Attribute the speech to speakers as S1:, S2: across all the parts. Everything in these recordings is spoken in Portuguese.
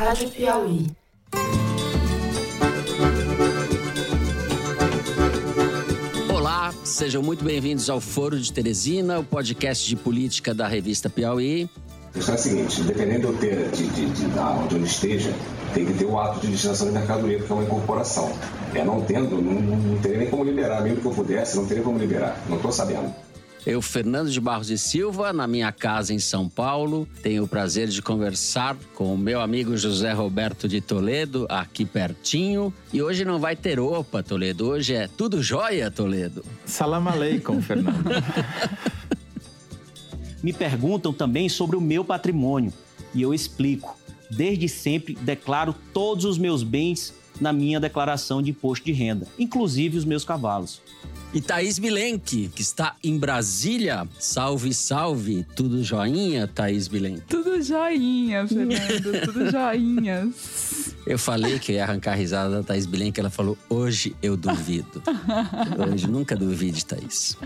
S1: Rádio Piauí.
S2: Olá, sejam muito bem-vindos ao Foro de Teresina, o podcast de política da revista Piauí.
S3: A questão é a seguinte, dependendo de, de, de, de, da onde ele esteja, tem que ter o ato de destinação de mercadoria, porque é uma incorporação. É, não tendo, não, não teria nem como liberar, mesmo que eu pudesse, não teria como liberar. Não estou sabendo.
S2: Eu, Fernando de Barros e Silva, na minha casa em São Paulo, tenho o prazer de conversar com o meu amigo José Roberto de Toledo, aqui pertinho. E hoje não vai ter opa, Toledo. Hoje é tudo jóia, Toledo.
S4: Salam aleikum, Fernando.
S5: Me perguntam também sobre o meu patrimônio e eu explico. Desde sempre declaro todos os meus bens na minha declaração de imposto de renda, inclusive os meus cavalos.
S2: E Thaís Bilenque, que está em Brasília. Salve, salve. Tudo joinha, Thaís Bilenque?
S6: Tudo joinha, Fernando. Tudo joinhas.
S2: Eu falei que eu ia arrancar a risada da Thaís Bilenque. Ela falou, hoje eu duvido. hoje nunca duvide, Thaís.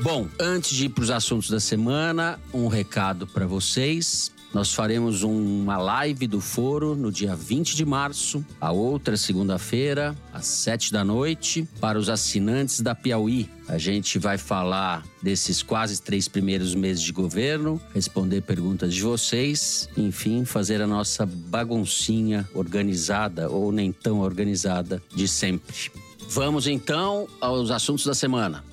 S2: Bom, antes de ir para os assuntos da semana, um recado para vocês. Nós faremos uma live do Foro no dia 20 de março, a outra segunda-feira, às 7 da noite, para os assinantes da Piauí. A gente vai falar desses quase três primeiros meses de governo, responder perguntas de vocês, enfim, fazer a nossa baguncinha organizada ou nem tão organizada de sempre. Vamos então aos assuntos da semana.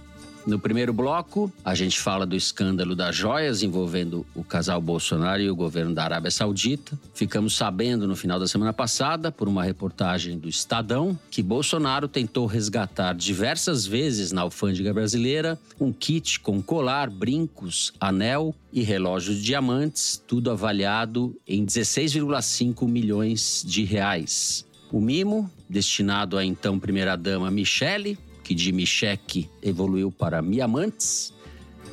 S2: No primeiro bloco, a gente fala do escândalo das joias envolvendo o casal Bolsonaro e o governo da Arábia Saudita. Ficamos sabendo no final da semana passada, por uma reportagem do Estadão, que Bolsonaro tentou resgatar diversas vezes na alfândega brasileira um kit com colar, brincos, anel e relógio de diamantes, tudo avaliado em 16,5 milhões de reais. O mimo, destinado à então primeira-dama Michele, que de Michek evoluiu para Miamantes,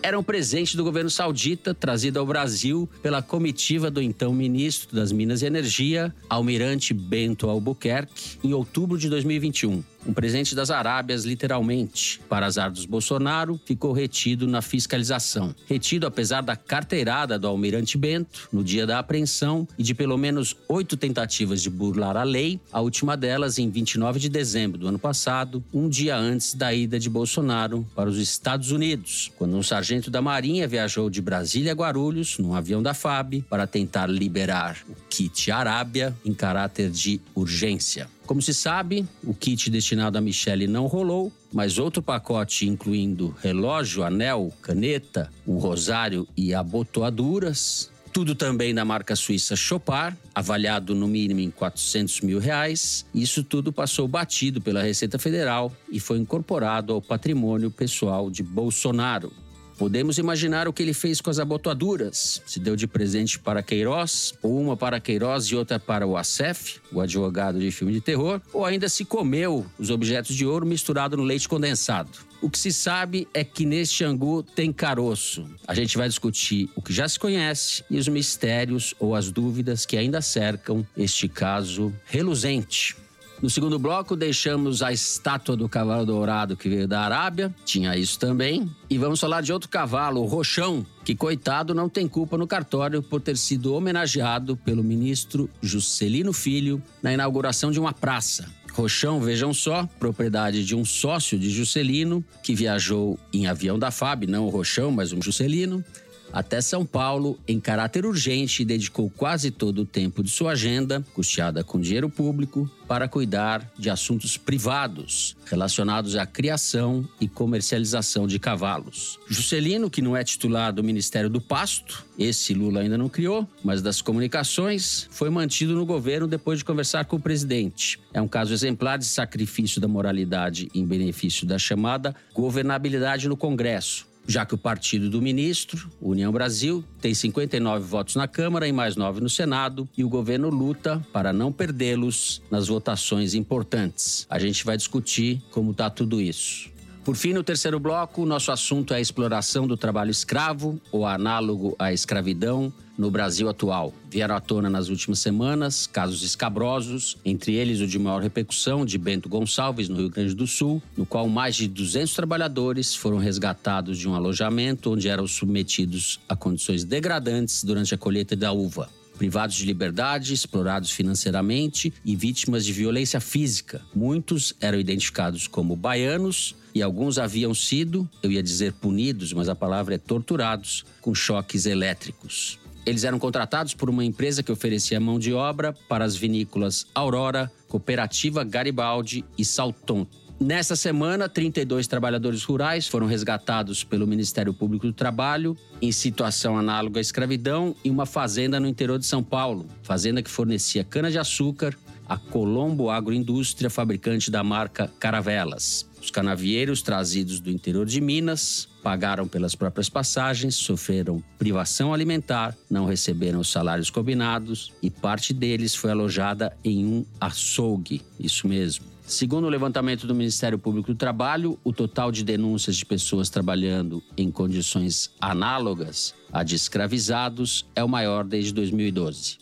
S2: era um presente do governo saudita trazido ao Brasil pela comitiva do então ministro das Minas e Energia, Almirante Bento Albuquerque, em outubro de 2021. Um presente das Arábias, literalmente. Para azar dos Bolsonaro, ficou retido na fiscalização. Retido apesar da carteirada do Almirante Bento, no dia da apreensão, e de pelo menos oito tentativas de burlar a lei, a última delas em 29 de dezembro do ano passado, um dia antes da ida de Bolsonaro para os Estados Unidos, quando um sargento da Marinha viajou de Brasília a Guarulhos, num avião da FAB, para tentar liberar o kit Arábia em caráter de urgência. Como se sabe, o kit destinado a Michele não rolou, mas outro pacote incluindo relógio, anel, caneta, um rosário e abotoaduras, tudo também da marca suíça Chopard, avaliado no mínimo em 400 mil reais. Isso tudo passou batido pela Receita Federal e foi incorporado ao patrimônio pessoal de Bolsonaro. Podemos imaginar o que ele fez com as abotoaduras. Se deu de presente para Queiroz, ou uma para Queiroz e outra para o Acef, o advogado de filme de terror, ou ainda se comeu os objetos de ouro misturado no leite condensado. O que se sabe é que neste angu tem caroço. A gente vai discutir o que já se conhece e os mistérios ou as dúvidas que ainda cercam este caso reluzente. No segundo bloco, deixamos a estátua do cavalo dourado que veio da Arábia, tinha isso também. E vamos falar de outro cavalo, o Rochão, que, coitado, não tem culpa no cartório por ter sido homenageado pelo ministro Juscelino Filho na inauguração de uma praça. Rochão, vejam só, propriedade de um sócio de Juscelino, que viajou em avião da FAB, não o Rochão, mas o Juscelino, até São Paulo em caráter urgente e dedicou quase todo o tempo de sua agenda, custeada com dinheiro público, para cuidar de assuntos privados relacionados à criação e comercialização de cavalos. Juscelino, que não é titular do Ministério do Pasto, esse Lula ainda não criou, mas das comunicações, foi mantido no governo depois de conversar com o presidente. É um caso exemplar de sacrifício da moralidade em benefício da chamada governabilidade no Congresso já que o partido do ministro, União Brasil, tem 59 votos na Câmara e mais 9 no Senado, e o governo luta para não perdê-los nas votações importantes. A gente vai discutir como está tudo isso. Por fim, no terceiro bloco, nosso assunto é a exploração do trabalho escravo, ou análogo à escravidão, no Brasil atual. Vieram à tona nas últimas semanas casos escabrosos, entre eles o de maior repercussão de Bento Gonçalves, no Rio Grande do Sul, no qual mais de 200 trabalhadores foram resgatados de um alojamento onde eram submetidos a condições degradantes durante a colheita da uva privados de liberdade, explorados financeiramente e vítimas de violência física. Muitos eram identificados como baianos e alguns haviam sido, eu ia dizer punidos, mas a palavra é torturados, com choques elétricos. Eles eram contratados por uma empresa que oferecia mão de obra para as vinícolas Aurora, Cooperativa Garibaldi e Salton, Nessa semana, 32 trabalhadores rurais foram resgatados pelo Ministério Público do Trabalho em situação análoga à escravidão em uma fazenda no interior de São Paulo. Fazenda que fornecia cana-de-açúcar à Colombo Agroindústria, fabricante da marca Caravelas. Os canavieiros trazidos do interior de Minas pagaram pelas próprias passagens, sofreram privação alimentar, não receberam os salários combinados e parte deles foi alojada em um açougue. Isso mesmo. Segundo o levantamento do Ministério Público do Trabalho, o total de denúncias de pessoas trabalhando em condições análogas à de escravizados é o maior desde 2012.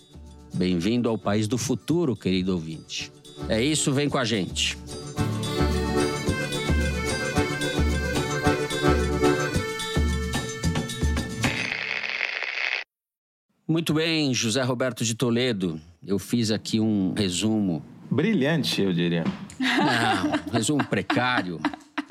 S2: Bem-vindo ao país do futuro, querido ouvinte. É isso, vem com a gente. Muito bem, José Roberto de Toledo. Eu fiz aqui um resumo
S4: Brilhante, eu diria.
S2: Não, resumo precário.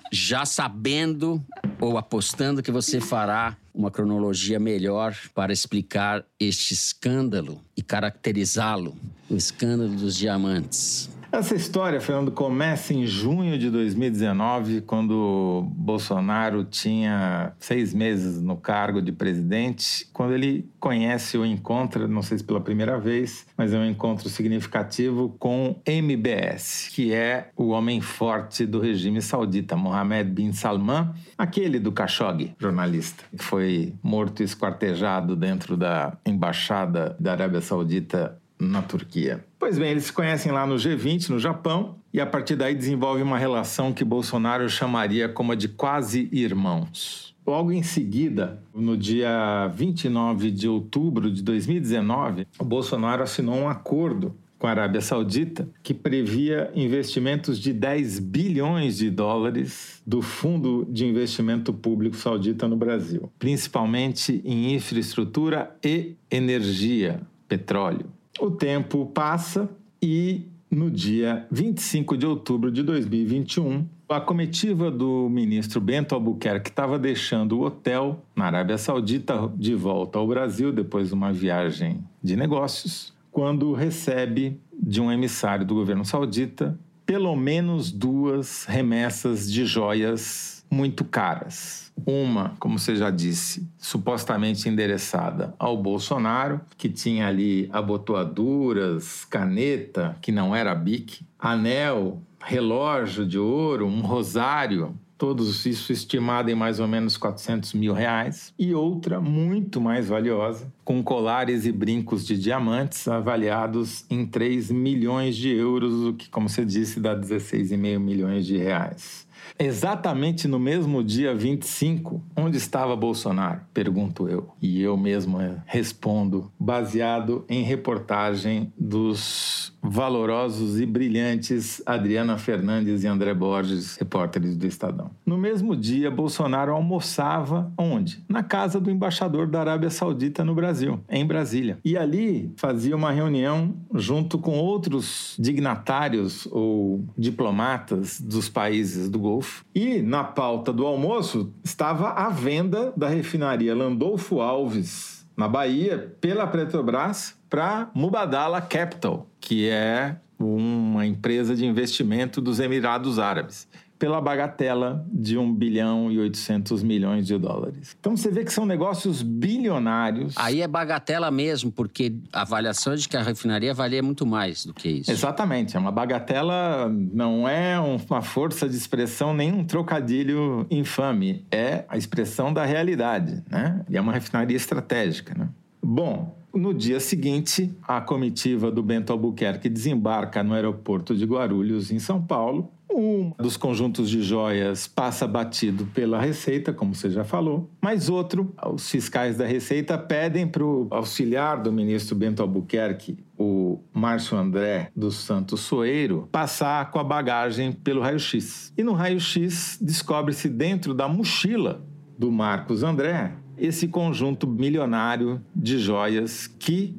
S2: Já sabendo ou apostando que você fará uma cronologia melhor para explicar este escândalo e caracterizá-lo, o escândalo dos diamantes.
S4: Essa história, Fernando, começa em junho de 2019, quando Bolsonaro tinha seis meses no cargo de presidente, quando ele conhece ou encontra, não sei se pela primeira vez, mas é um encontro significativo com MBS, que é o homem forte do regime saudita, Mohammed bin Salman, aquele do Khashoggi, jornalista, que foi morto e esquartejado dentro da embaixada da Arábia Saudita na Turquia. Pois bem, eles se conhecem lá no G20, no Japão, e a partir daí desenvolvem uma relação que Bolsonaro chamaria como a de quase irmãos. Logo em seguida, no dia 29 de outubro de 2019, o Bolsonaro assinou um acordo com a Arábia Saudita, que previa investimentos de 10 bilhões de dólares do Fundo de Investimento Público Saudita no Brasil, principalmente em infraestrutura e energia, petróleo. O tempo passa e no dia 25 de outubro de 2021, a comitiva do ministro Bento Albuquerque estava deixando o hotel na Arábia Saudita de volta ao Brasil depois de uma viagem de negócios, quando recebe de um emissário do governo saudita pelo menos duas remessas de joias muito caras uma, como você já disse, supostamente endereçada ao Bolsonaro, que tinha ali abotoaduras, caneta, que não era bic, anel, relógio de ouro, um rosário, todos isso estimado em mais ou menos 400 mil reais, e outra muito mais valiosa, com colares e brincos de diamantes avaliados em 3 milhões de euros, o que, como você disse, dá 16,5 milhões de reais. Exatamente no mesmo dia 25, onde estava Bolsonaro? Pergunto eu. E eu mesmo eh, respondo, baseado em reportagem dos valorosos e brilhantes Adriana Fernandes e André Borges, repórteres do Estadão. No mesmo dia, Bolsonaro almoçava onde? Na casa do embaixador da Arábia Saudita no Brasil, em Brasília. E ali fazia uma reunião junto com outros dignatários ou diplomatas dos países do Golfo. E na pauta do almoço estava a venda da refinaria Landolfo Alves, na Bahia, pela Petrobras para Mubadala Capital, que é uma empresa de investimento dos Emirados Árabes pela bagatela de 1 bilhão e 800 milhões de dólares. Então você vê que são negócios bilionários.
S2: Aí é bagatela mesmo, porque a avaliação é de que a refinaria valia muito mais do que isso.
S4: Exatamente, é uma bagatela, não é uma força de expressão nem um trocadilho infame, é a expressão da realidade, né? E é uma refinaria estratégica, né? Bom, No dia seguinte, a comitiva do Bento Albuquerque desembarca no aeroporto de Guarulhos, em São Paulo. Um dos conjuntos de joias passa batido pela Receita, como você já falou, mas outro, os fiscais da Receita pedem para o auxiliar do ministro Bento Albuquerque, o Márcio André dos Santos Soeiro, passar com a bagagem pelo raio-x. E no raio-x descobre-se dentro da mochila do Marcos André esse conjunto milionário de joias que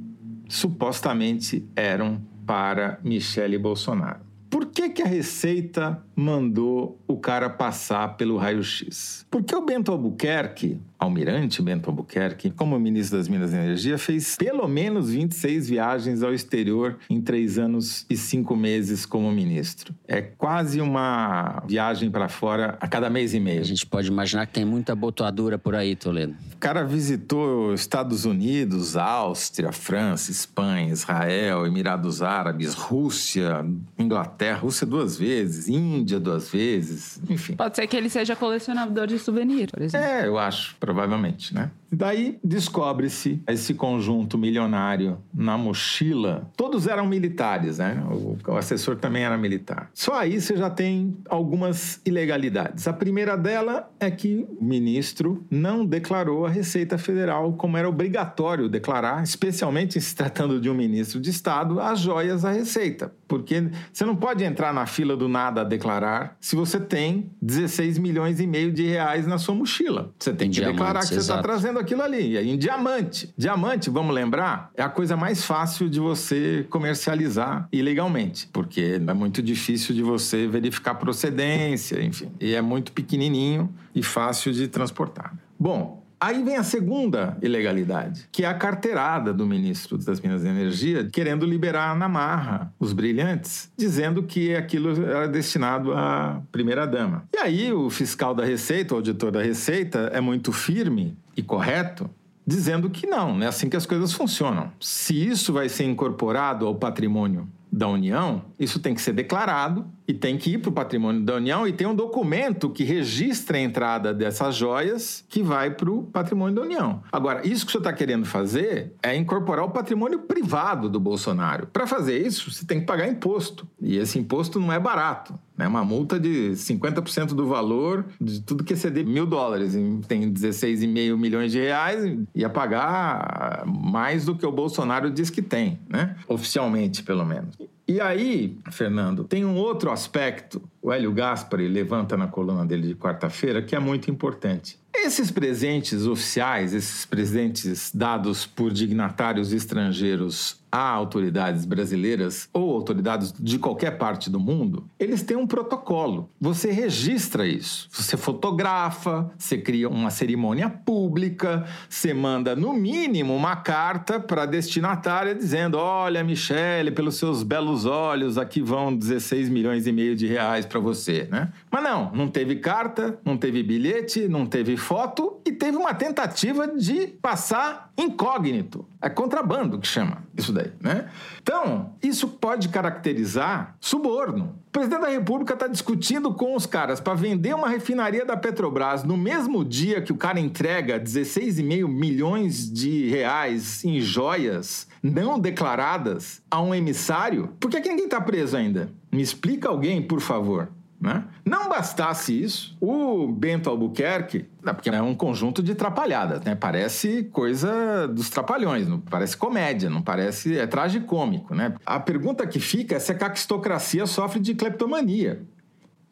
S4: supostamente eram para Michele Bolsonaro. Por que, que a Receita mandou o cara passar pelo raio-x? Porque o Bento Albuquerque, almirante Bento Albuquerque, como ministro das Minas e Energia, fez pelo menos 26 viagens ao exterior em três anos e cinco meses como ministro. É quase uma viagem para fora a cada mês e meio.
S2: A gente pode imaginar que tem muita botoadura por aí, Toledo.
S4: O cara visitou Estados Unidos, Áustria, França, Espanha, Israel, Emirados Árabes, Rússia, Inglaterra, Rússia duas vezes, Índia duas vezes, enfim.
S6: Pode ser que ele seja colecionador de souvenir, por exemplo.
S4: É, eu acho, provavelmente, né? Daí descobre-se esse conjunto milionário na mochila. Todos eram militares, né? O, assessor também era militar. Só aí você já tem algumas ilegalidades. A primeira dela é que o ministro não declarou a Receita Federal como era obrigatório declarar, especialmente se tratando de um ministro de Estado, as joias da Receita. Porque você não pode entrar na fila do nada a declarar se você tem 16 milhões e meio de reais na sua mochila. Você tem
S2: Em
S4: que declarar
S2: diamantes,
S4: que você está trazendo aquilo ali. Em diamante. Diamante, vamos lembrar, é a coisa mais fácil de você comercializar ilegalmente, porque é muito difícil de você verificar procedência, enfim. E é muito pequenininho e fácil de transportar. Bom, Aí vem a segunda ilegalidade, que é a carteirada do ministro das Minas e Energia, querendo liberar na marra os brilhantes, dizendo que aquilo era destinado à primeira-dama. E aí o fiscal da Receita, o auditor da Receita, é muito firme e correto, dizendo que não, não é assim que as coisas funcionam. Se isso vai ser incorporado ao patrimônio da União, isso tem que ser declarado e tem que ir para o patrimônio da União e tem um documento que registra a entrada dessas joias que vai para o patrimônio da União. Agora, isso que senhor está querendo fazer é incorporar o patrimônio privado do Bolsonaro. Para fazer isso, você tem que pagar imposto. E esse imposto não é barato. É uma multa de 50% do valor de tudo que exceder mil dólares. Tem 16,5 milhões de reais, ia pagar mais do que o Bolsonaro diz que tem, né? Oficialmente, pelo menos. E aí, Fernando, tem um outro aspecto, o Hélio Gaspari levanta na coluna dele de quarta-feira, que é muito importante. Esses presentes oficiais, esses presentes dados por dignatários estrangeiros a autoridades brasileiras ou autoridades de qualquer parte do mundo, eles têm um protocolo. Você registra isso. Você fotografa, você cria uma cerimônia pública, você manda no mínimo uma carta para a destinatária dizendo: "Olha, Michele, pelos seus belos olhos, aqui vão 16 milhões e meio de reais para você", né? Mas não, não teve carta, não teve bilhete, não teve foto e teve uma tentativa de passar incógnito. É contrabando que chama isso daí, né? Então, isso pode caracterizar suborno. O presidente da República está discutindo com os caras para vender uma refinaria da Petrobras no mesmo dia que o cara entrega 16,5 milhões de reais em joias não declaradas a um emissário. Por que, que ninguém está preso ainda? Me explica alguém, por favor. Né? Não bastasse isso, o Bento Albuquerque, porque é um conjunto de trapalhadas, né? Parece coisa dos trapalhões, não parece comédia, não parece é tragicômico, né? A pergunta que fica é se a caquistocracia sofre de cleptomania.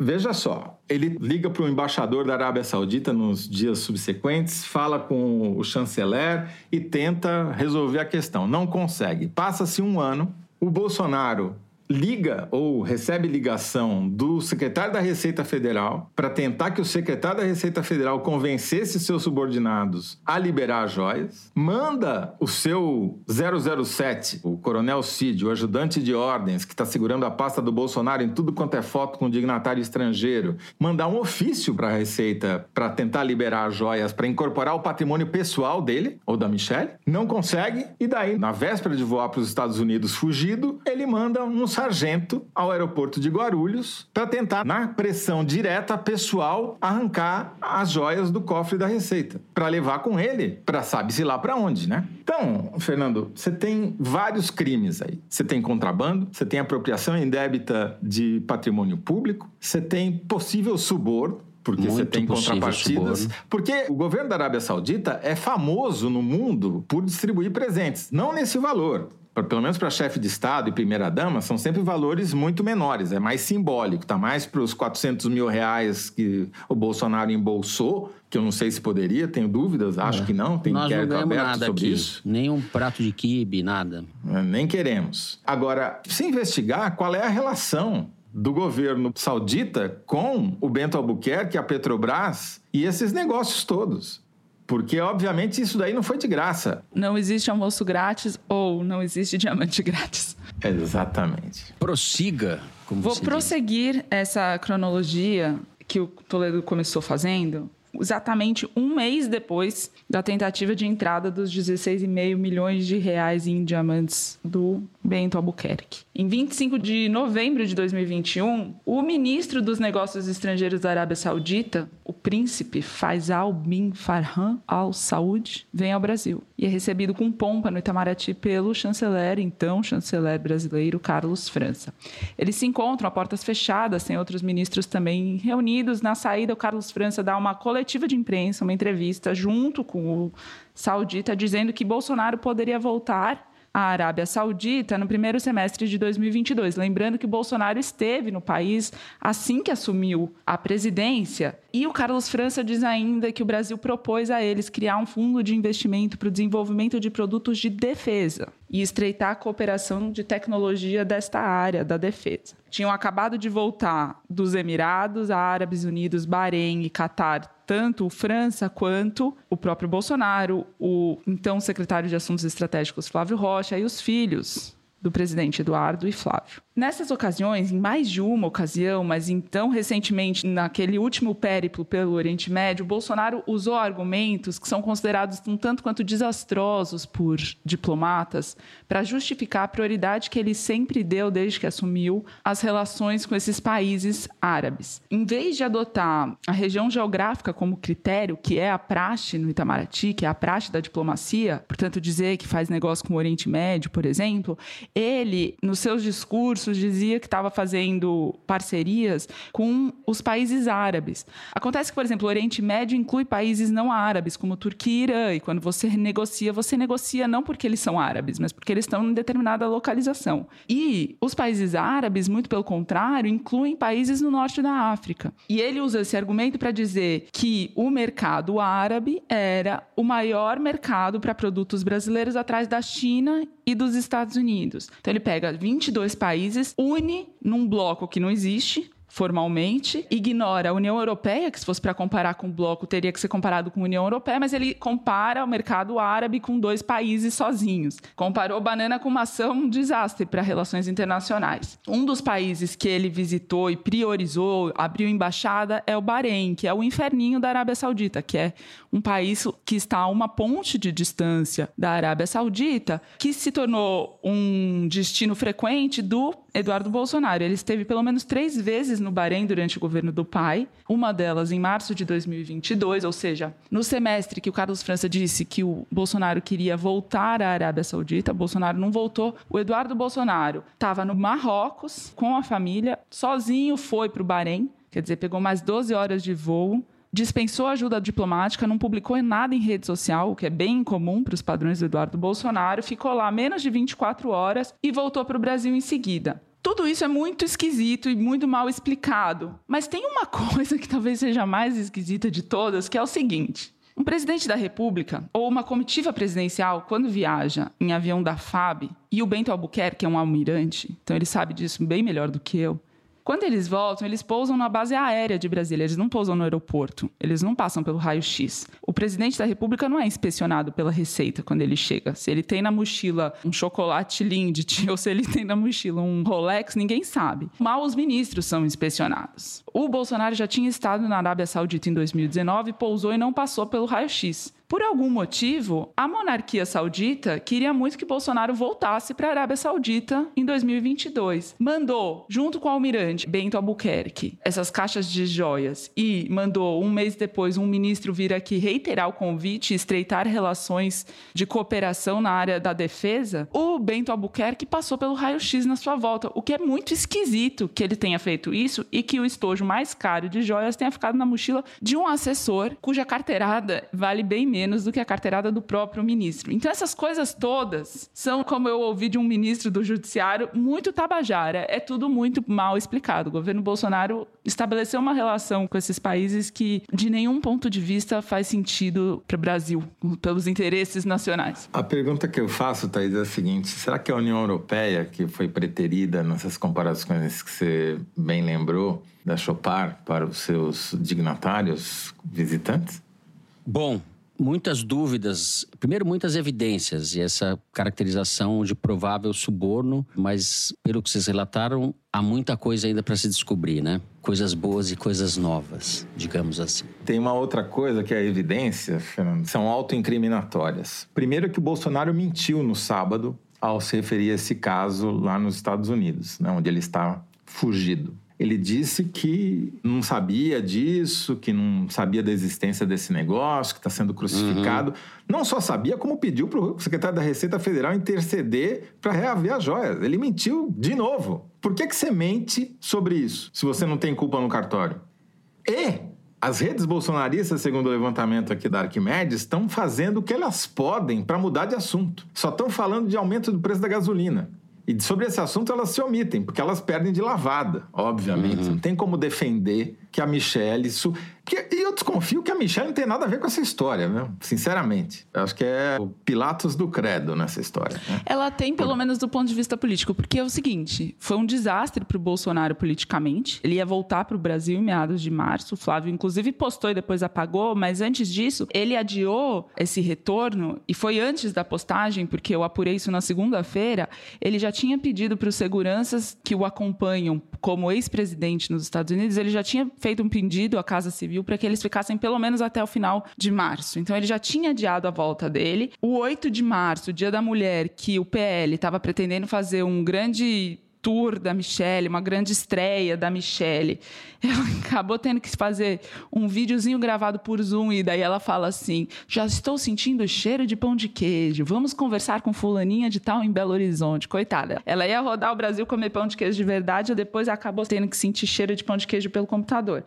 S4: Veja só, ele liga para o embaixador da Arábia Saudita nos dias subsequentes, fala com o chanceler e tenta resolver a questão. Não consegue. Passa-se um ano, o Bolsonaro liga ou recebe ligação do secretário da Receita Federal para tentar que o secretário da Receita Federal convencesse seus subordinados a liberar as joias, manda o seu 007, o coronel Cid, o ajudante de ordens que está segurando a pasta do Bolsonaro em tudo quanto é foto com dignatário estrangeiro, mandar um ofício para a Receita para tentar liberar as joias para incorporar o patrimônio pessoal dele ou da Michelle, não consegue e daí na véspera de voar para os Estados Unidos fugido, ele manda uns sargento ao aeroporto de Guarulhos para tentar, na pressão direta pessoal, arrancar as joias do cofre da Receita, para levar com ele para sabe-se lá para onde, né? Então, Fernando, você tem vários crimes aí. Você tem contrabando, você tem apropriação indébita de patrimônio público, você tem possível suborno, porque
S2: Muito
S4: você tem contrapartidas.
S2: suborno.
S4: Porque o governo da Arábia Saudita é famoso no mundo por distribuir presentes, não nesse valor. Pelo menos para chefe de Estado e primeira-dama, são sempre valores muito menores, é mais simbólico, tá mais para os 400 mil reais que o Bolsonaro embolsou, que eu não sei se poderia, tenho dúvidas, acho que não, tem
S2: Nós não
S4: inquérito
S2: ganhamos
S4: aberto
S2: nada
S4: sobre
S2: aqui.
S4: isso.
S2: Nem um prato de quibe, nada.
S4: É, Nem queremos. Agora, se investigar qual é a relação do governo saudita com o Bento Albuquerque, a Petrobras e esses negócios todos. Porque, obviamente, isso daí não foi de graça.
S6: Não existe almoço grátis ou não existe diamante grátis.
S4: Exatamente.
S2: Prossiga, como
S6: Vou
S2: se diz.
S6: prosseguir essa cronologia que o Toledo começou fazendo exatamente um mês depois da tentativa de entrada dos 16,5 milhões de reais em diamantes do Bento Albuquerque. Em 25 de novembro de 2021, o ministro dos Negócios Estrangeiros da Arábia Saudita, o príncipe Faisal bin Farhan Al Saud, vem ao Brasil e é recebido com pompa no Itamaraty pelo chanceler, então chanceler brasileiro Carlos França. Eles se encontram a portas fechadas, tem outros ministros também reunidos. Na saída, o Carlos França dá uma coletiva de imprensa, uma entrevista junto com o saudita, dizendo que Bolsonaro poderia voltar à Arábia Saudita no primeiro semestre de 2022. Lembrando que Bolsonaro esteve no país assim que assumiu a presidência. E o Carlos França diz ainda que o Brasil propôs a eles criar um fundo de investimento para o desenvolvimento de produtos de defesa e estreitar a cooperação de tecnologia desta área da defesa. Tinham acabado de voltar dos Emirados, Árabes Unidos, Bahrein e Catar tanto o França quanto o próprio Bolsonaro, o então secretário de Assuntos Estratégicos Flávio Rocha e os filhos do presidente Eduardo e Flávio. Nessas ocasiões, em mais de uma ocasião, mas então recentemente, naquele último périplo pelo Oriente Médio, Bolsonaro usou argumentos que são considerados um tanto quanto desastrosos por diplomatas para justificar a prioridade que ele sempre deu desde que assumiu as relações com esses países árabes. Em vez de adotar a região geográfica como critério, que é a praxe no Itamaraty, que é a praxe da diplomacia, portanto dizer que faz negócio com o Oriente Médio, por exemplo, ele, nos seus discursos, dizia que estava fazendo parcerias com os países árabes. Acontece que, por exemplo, o Oriente Médio inclui países não árabes, como Turquia e Irã, e quando você negocia, você negocia não porque eles são árabes, mas porque eles estão em determinada localização. E os países árabes, muito pelo contrário, incluem países no norte da África. E ele usa esse argumento para dizer que o mercado árabe era o maior mercado para produtos brasileiros atrás da China e dos Estados Unidos. Então ele pega 22 países, une num bloco que não existe, formalmente, ignora a União Europeia, que se fosse para comparar com o bloco, teria que ser comparado com a União Europeia, mas ele compara o mercado árabe com dois países sozinhos. Comparou banana com maçã, um desastre para relações internacionais. Um dos países que ele visitou e priorizou, abriu embaixada, é o Bahrein, que é o inferninho da Arábia Saudita, que é um país que está a uma ponte de distância da Arábia Saudita, que se tornou um destino frequente do Eduardo Bolsonaro. Ele esteve pelo menos três vezes no Bahrein durante o governo do pai, uma delas em março de 2022, ou seja, no semestre que o Carlos França disse que o Bolsonaro queria voltar à Arábia Saudita, Bolsonaro não voltou. O Eduardo Bolsonaro estava no Marrocos com a família, sozinho foi para o Bahrein, quer dizer, pegou mais 12 horas de voo dispensou ajuda diplomática, não publicou nada em rede social, o que é bem incomum para os padrões do Eduardo Bolsonaro, ficou lá menos de 24 horas e voltou para o Brasil em seguida. Tudo isso é muito esquisito e muito mal explicado. Mas tem uma coisa que talvez seja mais esquisita de todas, que é o seguinte. Um presidente da República ou uma comitiva presidencial, quando viaja em avião da FAB, e o Bento Albuquerque é um almirante, então ele sabe disso bem melhor do que eu, quando eles voltam, eles pousam na base aérea de Brasília, eles não pousam no aeroporto, eles não passam pelo raio-x. O presidente da República não é inspecionado pela Receita quando ele chega. Se ele tem na mochila um chocolate Lindt ou se ele tem na mochila um Rolex, ninguém sabe. Mal os ministros são inspecionados. O Bolsonaro já tinha estado na Arábia Saudita em 2019, pousou e não passou pelo raio-x. Por algum motivo, a monarquia saudita queria muito que Bolsonaro voltasse para a Arábia Saudita em 2022. Mandou, junto com o almirante Bento Albuquerque, essas caixas de joias e mandou um mês depois um ministro vir aqui reiterar o convite e estreitar relações de cooperação na área da defesa. O Bento Albuquerque passou pelo raio-x na sua volta, o que é muito esquisito que ele tenha feito isso e que o estojo mais caro de joias tenha ficado na mochila de um assessor cuja carteirada vale bem menos menos do que a carteirada do próprio ministro. Então, essas coisas todas são, como eu ouvi de um ministro do Judiciário, muito tabajara. É tudo muito mal explicado. O governo Bolsonaro estabeleceu uma relação com esses países que, de nenhum ponto de vista, faz sentido para o Brasil, pelos interesses nacionais.
S4: A pergunta que eu faço, Thaís, é a seguinte: será que a União Europeia, que foi preterida nessas comparações que você bem lembrou, da Chopar para os seus dignatários visitantes?
S2: Bom, muitas dúvidas, primeiro muitas evidências e essa caracterização de provável suborno, mas pelo que vocês relataram, há muita coisa ainda para se descobrir, né? Coisas boas e coisas novas, digamos assim.
S4: Tem uma outra coisa que é a evidência, Fernando, são autoincriminatórias. Primeiro que o Bolsonaro mentiu no sábado ao se referir a esse caso lá nos Estados Unidos, né, onde ele está fugido. Ele disse que não sabia disso, que não sabia da existência desse negócio, que está sendo crucificado. Uhum. Não só sabia, como pediu para o secretário da Receita Federal interceder para reaver as joias. Ele mentiu de novo. Por que, que você mente sobre isso, se você não tem culpa no cartório? E as redes bolsonaristas, segundo o levantamento aqui da Arquimedes, estão fazendo o que elas podem para mudar de assunto. Só estão falando de aumento do preço da gasolina. E sobre esse assunto elas se omitem, porque elas perdem de lavada, obviamente. Uhum. Não tem como defender que a Michelle. Isso... E eu desconfio que a Michelle não tem nada a ver com essa história, viu? Sinceramente. Eu acho que é o Pilatos do Credo nessa história. Né?
S6: Ela tem, pelo menos do ponto de vista político, porque é o seguinte: foi um desastre para o Bolsonaro politicamente. Ele ia voltar para o Brasil em meados de março. O Flávio, inclusive, postou e depois apagou, mas antes disso, ele adiou esse retorno, e foi antes da postagem, porque eu apurei isso na segunda-feira. Ele já tinha pedido para os seguranças que o acompanham como ex-presidente nos Estados Unidos, ele já tinha feito um pedido à Casa Civil para que eles ficassem pelo menos até o final de março. Então ele já tinha adiado a volta dele. O 8 de março, Dia da Mulher, que o PL estava pretendendo fazer um grande tour da Michelle, uma grande estreia da Michelle. Ela acabou tendo que fazer um videozinho gravado por Zoom e daí ela fala assim: "Já estou sentindo o cheiro de pão de queijo. Vamos conversar com fulaninha de tal em Belo Horizonte". Coitada. Ela ia rodar o Brasil comer pão de queijo de verdade e depois acabou tendo que sentir cheiro de pão de queijo pelo computador.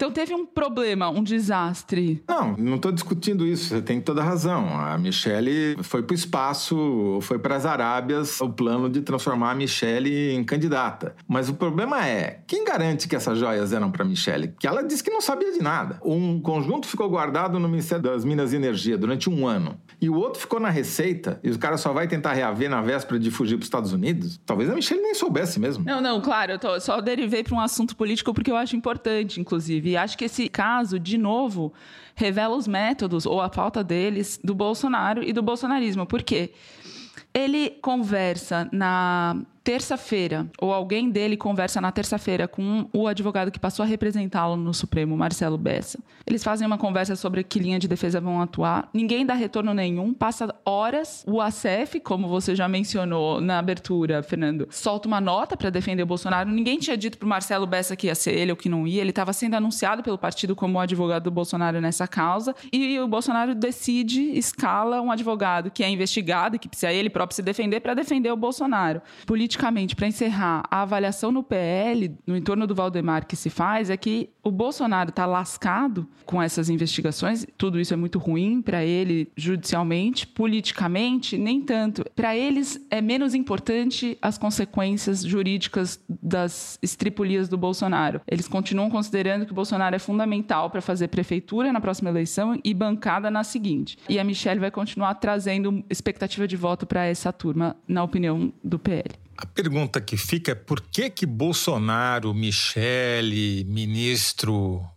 S6: Então teve um problema, um desastre.
S4: Não, não estou discutindo isso. Você tem toda a razão. A Michelle foi para o espaço, foi para as Arábias, o plano de transformar a Michelle em candidata. Mas o problema é, quem garante que essas joias eram para Michelle? Que ela disse que não sabia de nada. Um conjunto ficou guardado no Ministério das Minas e Energia durante um ano. E o outro ficou na Receita, e o cara só vai tentar reaver na véspera de fugir para os Estados Unidos. Talvez a Michelle nem soubesse mesmo.
S6: Não, não, claro, eu tô, só derivei para um assunto político porque eu acho importante, inclusive. E acho que esse caso, de novo, revela os métodos ou a falta deles do Bolsonaro e do bolsonarismo. Por quê? Ele conversa na terça-feira, ou alguém dele conversa na terça-feira com o advogado que passou a representá-lo no Supremo, Marcelo Bessa. Eles fazem uma conversa sobre que linha de defesa vão atuar. Ninguém dá retorno nenhum, passa horas. O ACF, como você já mencionou na abertura, Fernando, solta uma nota para defender o Bolsonaro. Ninguém tinha dito para Marcelo Bessa que ia ser ele ou que não ia. Ele estava sendo anunciado pelo partido como advogado do Bolsonaro nessa causa. E o Bolsonaro decide, escala um advogado que é investigado, que precisa ele próprio se defender para defender o Bolsonaro politicamente, para encerrar, a avaliação no PL, no entorno do Valdemar, que se faz é que o Bolsonaro está lascado com essas investigações. Tudo isso é muito ruim para ele judicialmente, politicamente, nem tanto. Para eles é menos importante as consequências jurídicas das estripulias do Bolsonaro. Eles continuam considerando que o Bolsonaro é fundamental para fazer prefeitura na próxima eleição e bancada na seguinte. E a Michelle vai continuar trazendo expectativa de voto para essa turma, na opinião do PL.
S1: A pergunta que fica é por que que Bolsonaro, Michele, ministro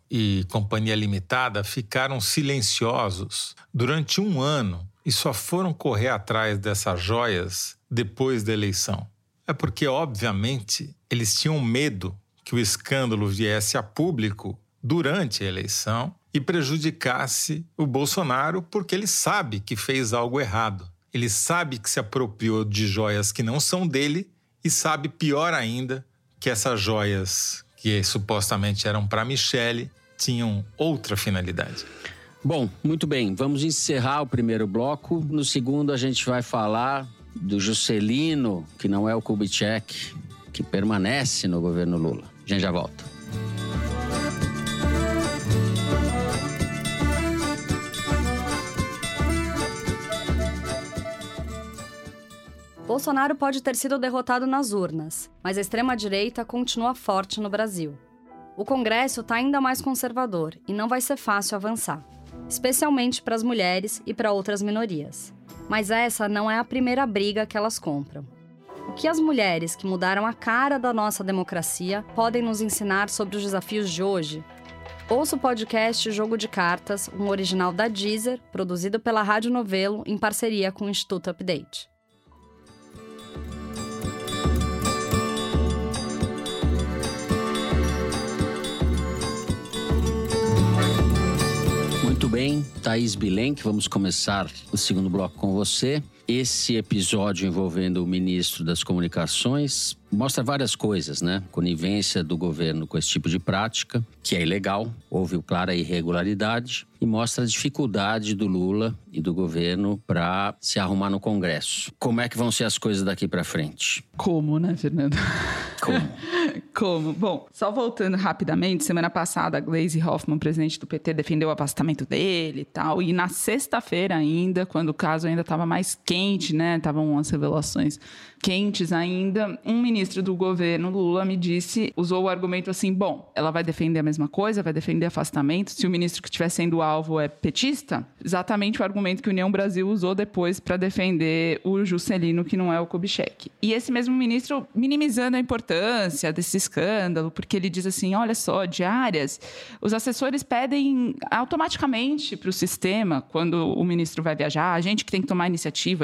S4: e Companhia Limitada ficaram silenciosos durante um ano e só foram correr atrás dessas joias depois da eleição? É porque, obviamente, eles tinham medo que o escândalo viesse a público durante a eleição e prejudicasse o Bolsonaro, porque ele sabe que fez algo errado. Ele sabe que se apropriou de joias que não são dele e sabe, pior ainda, que essas joias que supostamente eram para Michele tinham outra finalidade.
S2: Bom, muito bem. Vamos encerrar o primeiro bloco. No segundo, a gente vai falar do Juscelino, que não é o Kubitschek, que permanece no governo Lula. A gente já volta.
S1: Bolsonaro pode ter sido derrotado nas urnas, mas a extrema-direita continua forte no Brasil. O Congresso está ainda mais conservador e não vai ser fácil avançar, especialmente para as mulheres e para outras minorias. Mas essa não é a primeira briga que elas compram. O que as mulheres que mudaram a cara da nossa democracia podem nos ensinar sobre os desafios de hoje? Ouça o podcast Jogo de Cartas, um original da Deezer, produzido pela Rádio Novelo em parceria com o Instituto Update.
S2: Bem, Thaís vamos começar o segundo bloco com você. Esse episódio envolvendo o ministro das Comunicações mostra várias coisas, né? Conivência do governo com esse tipo de prática, que é ilegal, houve clara irregularidade, e mostra a dificuldade do Lula e do governo para se arrumar no Congresso. Como é que vão ser as coisas daqui para frente?
S6: Como, né, Fernando?
S2: Como?
S6: Como? Bom, só voltando rapidamente, semana passada a Glaze Hoffman, presidente do PT, defendeu o afastamento dele e tal. E na sexta-feira ainda, quando o caso ainda estava mais quente, né? Estavam as revelações quentes ainda, um ministro do governo Lula me disse, usou o argumento assim: bom, ela vai defender a mesma coisa, vai defender afastamento. Se o ministro que estiver sendo alvo é petista, exatamente o argumento que o União Brasil usou depois para defender o Juscelino, que não é o Kubitschek. E esse mesmo ministro minimizando a importância desse escândalo, porque ele diz assim: olha só, diárias, os assessores pedem automaticamente para o sistema, quando o ministro vai viajar, a gente que tem que tomar a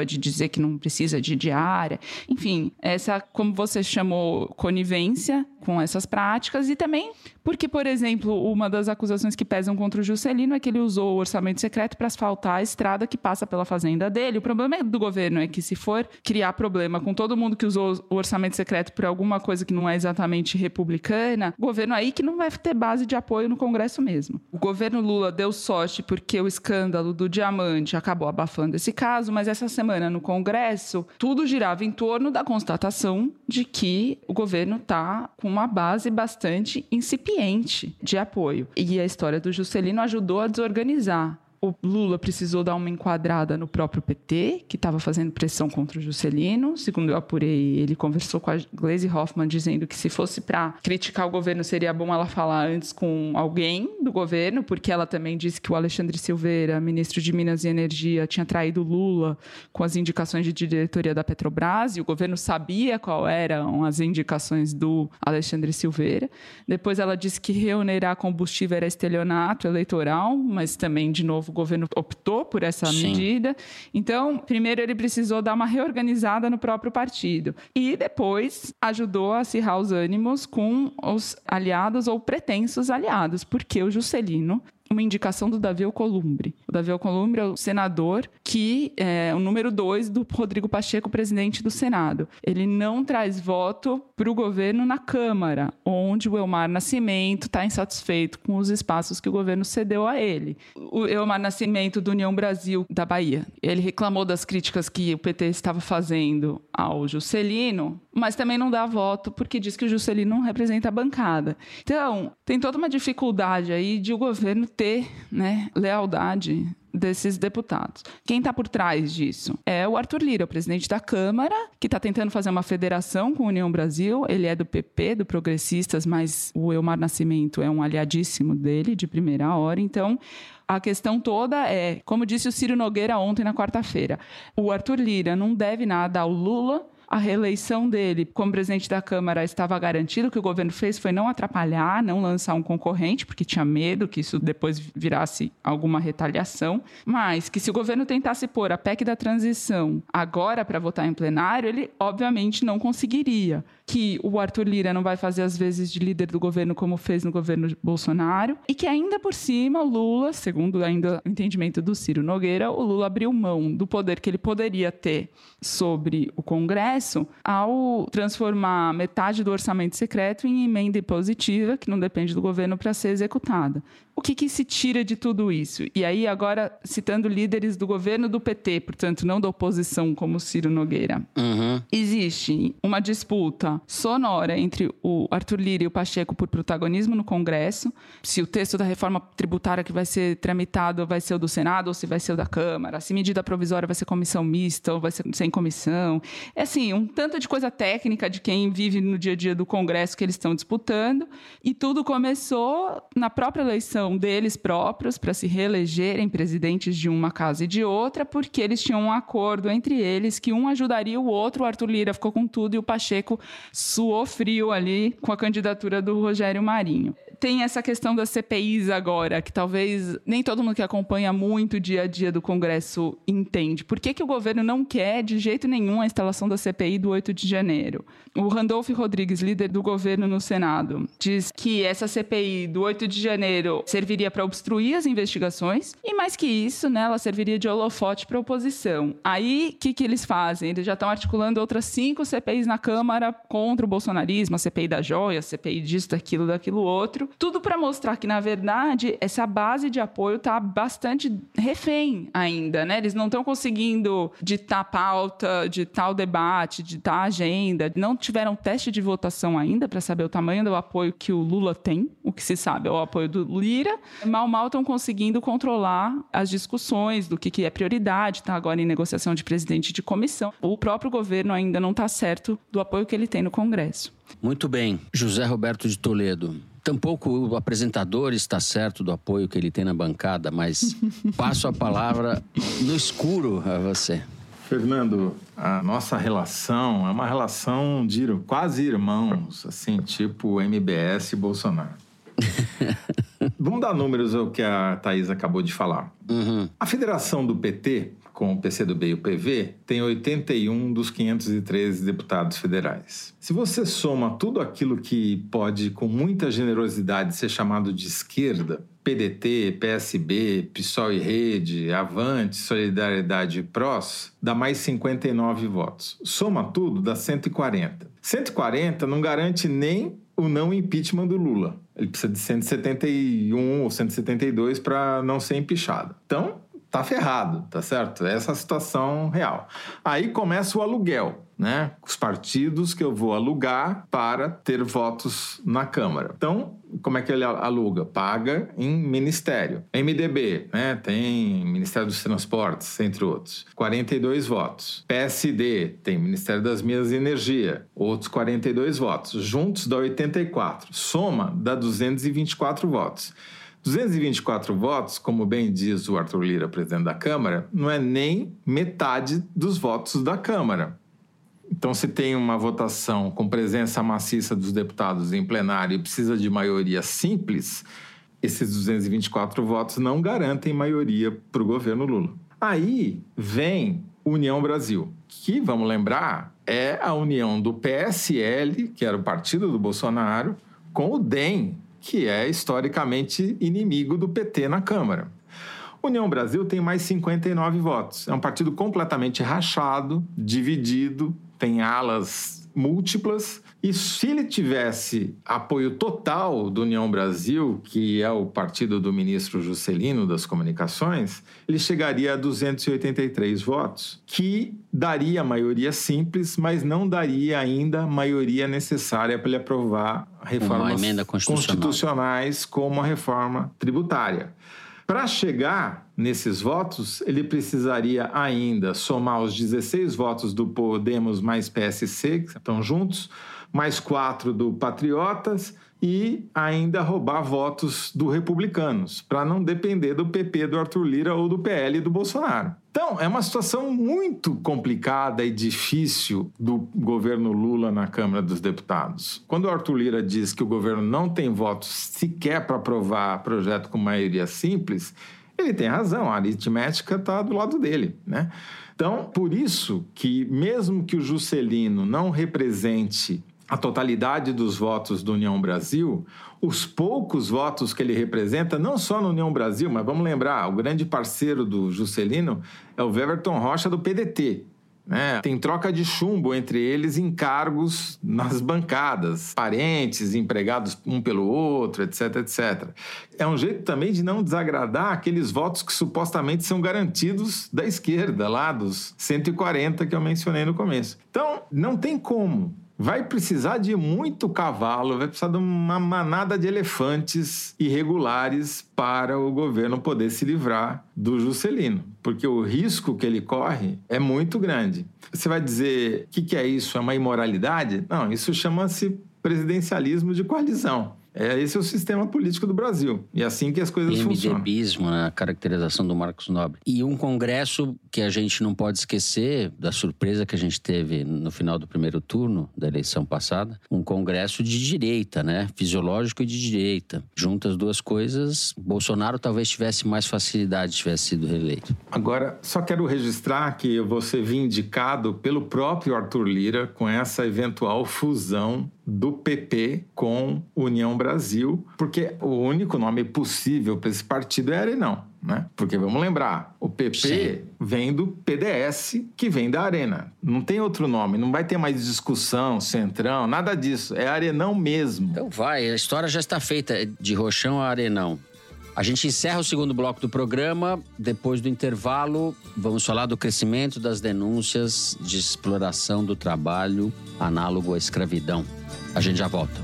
S6: de dizer que não precisa de diária. Enfim, essa, como você chamou, conivência com essas práticas e também porque, por exemplo, uma das acusações que pesam contra o Juscelino é que ele usou o orçamento secreto para asfaltar a estrada que passa pela fazenda dele. O problema do governo é que, se for criar problema com todo mundo que usou o orçamento secreto por alguma coisa que não é exatamente republicana, o governo aí que não vai ter base de apoio no Congresso mesmo. O governo Lula deu sorte porque o escândalo do diamante acabou abafando esse caso, mas essa semana no Congresso tudo girava em torno da constatação de que o governo está com uma base bastante incipiente de apoio. E a história do Juscelino ajudou a desorganizar o Lula precisou dar uma enquadrada no próprio PT, que estava fazendo pressão contra o Juscelino. Segundo eu apurei, ele conversou com a Glaze Hoffman, dizendo que se fosse para criticar o governo, seria bom ela falar antes com alguém do governo, porque ela também disse que o Alexandre Silveira, ministro de Minas e Energia, tinha traído Lula com as indicações de diretoria da Petrobras, e o governo sabia qual eram as indicações do Alexandre Silveira. Depois ela disse que reonerar combustível era estelionato eleitoral, mas também, de novo, o governo optou por essa
S2: Sim.
S6: medida. Então, primeiro ele precisou dar uma reorganizada no próprio partido. E depois ajudou a acirrar os ânimos com os aliados ou pretensos aliados, porque o Juscelino uma indicação do Davi Alcolumbre. O Davi Alcolumbre é o senador que é o número dois do Rodrigo Pacheco, presidente do Senado. Ele não traz voto para o governo na Câmara, onde o Elmar Nascimento está insatisfeito com os espaços que o governo cedeu a ele. O Elmar Nascimento, do União Brasil, da Bahia, ele reclamou das críticas que o PT estava fazendo ao Juscelino, mas também não dá voto porque diz que o Juscelino não representa a bancada. Então, tem toda uma dificuldade aí de o governo ter né, lealdade desses deputados. Quem está por trás disso é o Arthur Lira, o presidente da Câmara, que está tentando fazer uma federação com a União Brasil. Ele é do PP, do Progressistas, mas o Elmar Nascimento é um aliadíssimo dele, de primeira hora. Então, a questão toda é, como disse o Ciro Nogueira ontem na quarta-feira, o Arthur Lira não deve nada ao Lula, a reeleição dele como presidente da Câmara estava garantido, o que o governo fez foi não atrapalhar, não lançar um concorrente, porque tinha medo que isso depois virasse alguma retaliação, mas que se o governo tentasse pôr a PEC da transição agora para votar em plenário, ele obviamente não conseguiria. Que o Arthur Lira não vai fazer as vezes de líder do governo como fez no governo Bolsonaro. E que ainda por cima o Lula, segundo ainda o entendimento do Ciro Nogueira, o Lula abriu mão do poder que ele poderia ter sobre o Congresso ao transformar metade do orçamento secreto em emenda impositiva que não depende do governo para ser executada. O que, que se tira de tudo isso? E aí, agora, citando líderes do governo do PT, portanto, não da oposição, como Ciro Nogueira.
S2: Uhum.
S6: Existe uma disputa sonora entre o Arthur Lira e o Pacheco por protagonismo no Congresso. Se o texto da reforma tributária que vai ser tramitado vai ser o do Senado ou se vai ser o da Câmara. Se medida provisória vai ser comissão mista ou vai ser sem comissão. É assim, um tanto de coisa técnica de quem vive no dia a dia do Congresso que eles estão disputando. E tudo começou na própria eleição deles próprios para se reelegerem presidentes de uma casa e de outra, porque eles tinham um acordo entre eles que um ajudaria o outro. O Arthur Lira ficou com tudo e o Pacheco suou frio ali com a candidatura do Rogério Marinho. Tem essa questão das CPIs agora, que talvez nem todo mundo que acompanha muito o dia a dia do Congresso entende. Por que, que o governo não quer, de jeito nenhum, a instalação da CPI do 8 de janeiro? O Randolph Rodrigues, líder do governo no Senado, diz que essa CPI do 8 de janeiro serviria para obstruir as investigações e, mais que isso, né, ela serviria de holofote para a oposição. Aí, o que, que eles fazem? Eles já estão articulando outras cinco CPIs na Câmara contra o bolsonarismo, a CPI da joia, a CPI disso, daquilo, daquilo outro. Tudo para mostrar que, na verdade, essa base de apoio está bastante refém ainda, né? Eles não estão conseguindo ditar pauta, ditar o debate, ditar a agenda. Não tiveram teste de votação ainda para saber o tamanho do apoio que o Lula tem. O que se sabe é o apoio do Lira. Mal, mal estão conseguindo controlar as discussões do que, que é prioridade. Está agora em negociação de presidente de comissão. O próprio governo ainda não está certo do apoio que ele tem no Congresso.
S2: Muito bem. José Roberto de Toledo. Tampouco o apresentador está certo do apoio que ele tem na bancada, mas passo a palavra no escuro a você.
S4: Fernando, a nossa relação é uma relação de quase irmãos, assim, tipo MBS e Bolsonaro. Vamos dar números ao que a Thaís acabou de falar.
S2: Uhum.
S4: A federação do PT, com o PCdoB e o PV, tem 81 dos 513 deputados federais. Se você soma tudo aquilo que pode, com muita generosidade, ser chamado de esquerda, PDT, PSB, PSOL e Rede, Avante, Solidariedade e PROS, dá mais 59 votos. Soma tudo, dá 140. 140 não garante nem o não impeachment do Lula. Ele precisa de 171 ou 172 para não ser empichado. Então, tá ferrado, tá certo? Essa é a situação real. Aí começa o aluguel, né? Os partidos que eu vou alugar para ter votos na Câmara. Então, como é que ele aluga? Paga em ministério. MDB, né? Tem Ministério dos Transportes, entre outros. 42 votos. PSD tem Ministério das Minas e Energia, outros 42 votos. Juntos dá 84. Soma dá 224 votos. 224 votos, como bem diz o Arthur Lira, presidente da Câmara, não é nem metade dos votos da Câmara. Então, se tem uma votação com presença maciça dos deputados em plenário e precisa de maioria simples, esses 224 votos não garantem maioria para o governo Lula. Aí vem União Brasil, que, vamos lembrar, é a união do PSL, que era o partido do Bolsonaro, com o DEM, que é historicamente inimigo do PT na Câmara. União Brasil tem mais 59 votos. É um partido completamente rachado, dividido, tem alas múltiplas. E se ele tivesse apoio total do União Brasil, que é o partido do ministro Juscelino das Comunicações, ele chegaria a 283 votos, que daria maioria simples, mas não daria ainda maioria necessária para ele aprovar reformas constitucionais como a reforma tributária. Para chegar nesses votos, ele precisaria ainda somar os 16 votos do Podemos mais PSC, que estão juntos, mais quatro do Patriotas e ainda roubar votos do republicanos, para não depender do PP do Arthur Lira ou do PL do Bolsonaro. Então, é uma situação muito complicada e difícil do governo Lula na Câmara dos Deputados. Quando o Arthur Lira diz que o governo não tem votos sequer para aprovar projeto com maioria simples, ele tem razão, a aritmética está do lado dele, né? Então, por isso que mesmo que o Juscelino não represente a totalidade dos votos do União Brasil, os poucos votos que ele representa, não só no União Brasil, mas vamos lembrar, o grande parceiro do Juscelino é o Weverton Rocha do PDT. Né? Tem troca de chumbo entre eles em cargos nas bancadas, parentes, empregados um pelo outro, etc, etc. É um jeito também de não desagradar aqueles votos que supostamente são garantidos da esquerda, lá dos 140 que eu mencionei no começo. Então, não tem como vai precisar de muito cavalo, vai precisar de uma manada de elefantes irregulares para o governo poder se livrar do Juscelino, porque o risco que ele corre é muito grande. Você vai dizer o que, que é isso? É uma imoralidade? Não, isso chama-se presidencialismo de coalizão. É, esse é o sistema político do Brasil. E é assim que as coisas funcionam.
S2: MDBismo, né? a caracterização do Marcos Nobre. E um congresso que a gente não pode esquecer da surpresa que a gente teve no final do primeiro turno da eleição passada, um congresso de direita, né? Fisiológico e de direita. Juntas duas coisas, Bolsonaro talvez tivesse mais facilidade tivesse sido reeleito.
S4: Agora, só quero registrar que eu vou ser vindicado pelo próprio Arthur Lira com essa eventual fusão do PP com União Brasil, porque o único nome possível para esse partido é Arenão. Né? Porque vamos lembrar, o PP Sim. vem do PDS, que vem da Arena. Não tem outro nome, não vai ter mais discussão, centrão, nada disso. É Arenão mesmo.
S2: Então vai, a história já está feita de Rochão a Arenão. A gente encerra o segundo bloco do programa. Depois do intervalo, vamos falar do crescimento das denúncias de exploração do trabalho análogo à escravidão. A gente já volta.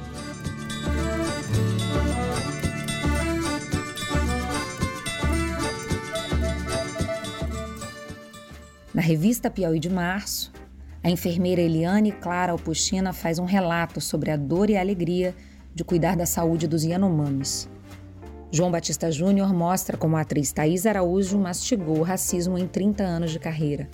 S7: Na revista Piauí de março, a enfermeira Eliane Clara Alpuchina faz um relato sobre a dor e a alegria de cuidar da saúde dos Yanomamis. João Batista Júnior mostra como a atriz Thaís Araújo mastigou o racismo em 30 anos de carreira.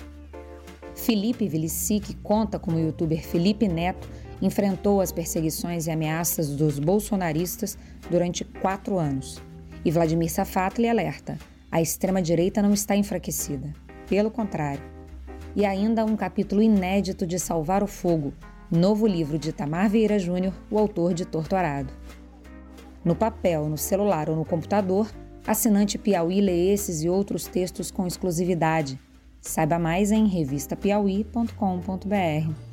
S7: Felipe Vilicic conta como o youtuber Felipe Neto enfrentou as perseguições e ameaças dos bolsonaristas durante quatro anos. E Vladimir Safatli alerta: a extrema-direita não está enfraquecida. Pelo contrário. E ainda um capítulo inédito de Salvar o Fogo, novo livro de Tamar Vieira Júnior, o autor de Torturado. No papel, no celular ou no computador, assinante Piauí lê esses e outros textos com exclusividade. Saiba mais em revistapiauí.com.br.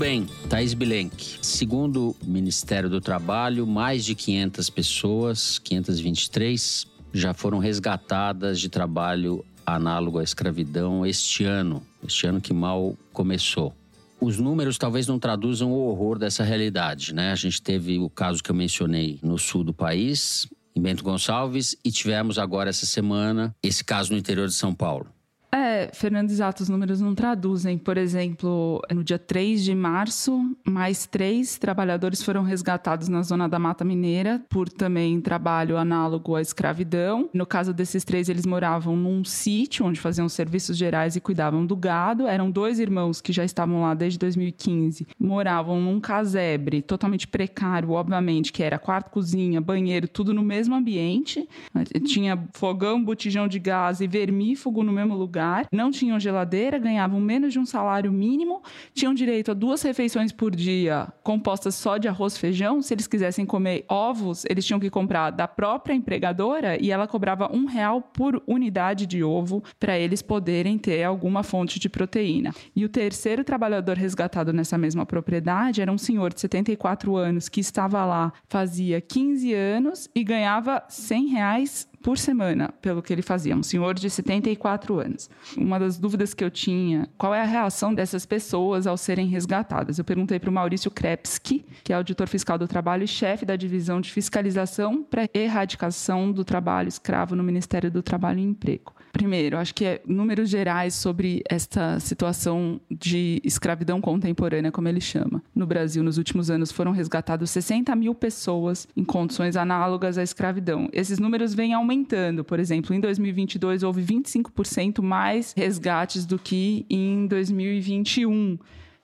S2: bem, Thais Bilenque. Segundo o Ministério do Trabalho, mais de 500 pessoas, 523, já foram resgatadas de trabalho análogo à escravidão este ano, este ano que mal começou. Os números talvez não traduzam o horror dessa realidade, né? A gente teve o caso que eu mencionei no sul do país, em Bento Gonçalves, e tivemos agora essa semana esse caso no interior de São Paulo.
S6: É, Fernando, exato, os números não traduzem. Por exemplo, no dia 3 de março, mais três trabalhadores foram resgatados na zona da Mata Mineira por também trabalho análogo à escravidão. No caso desses três, eles moravam num sítio onde faziam serviços gerais e cuidavam do gado. Eram dois irmãos que já estavam lá desde 2015. Moravam num casebre totalmente precário, obviamente, que era quarto, cozinha, banheiro, tudo no mesmo ambiente. Tinha fogão, botijão de gás e vermífugo no mesmo lugar não tinham geladeira, ganhavam menos de um salário mínimo, tinham direito a duas refeições por dia compostas só de arroz e feijão. Se eles quisessem comer ovos, eles tinham que comprar da própria empregadora e ela cobrava um real por unidade de ovo para eles poderem ter alguma fonte de proteína. E o terceiro trabalhador resgatado nessa mesma propriedade era um senhor de 74 anos que estava lá fazia 15 anos e ganhava 100 reais por semana, pelo que ele fazia, um senhor de 74 anos. Uma das dúvidas que eu tinha, qual é a reação dessas pessoas ao serem resgatadas? Eu perguntei para o Maurício Krepski, que é auditor fiscal do trabalho e chefe da divisão de fiscalização para erradicação do trabalho escravo no Ministério do Trabalho e Emprego. Primeiro, acho que é números gerais sobre esta situação de escravidão contemporânea, como ele chama. No Brasil, nos últimos anos, foram resgatados 60 mil pessoas em condições análogas à escravidão. Esses números vêm aumentando. Por exemplo, em 2022 houve 25% mais resgates do que em 2021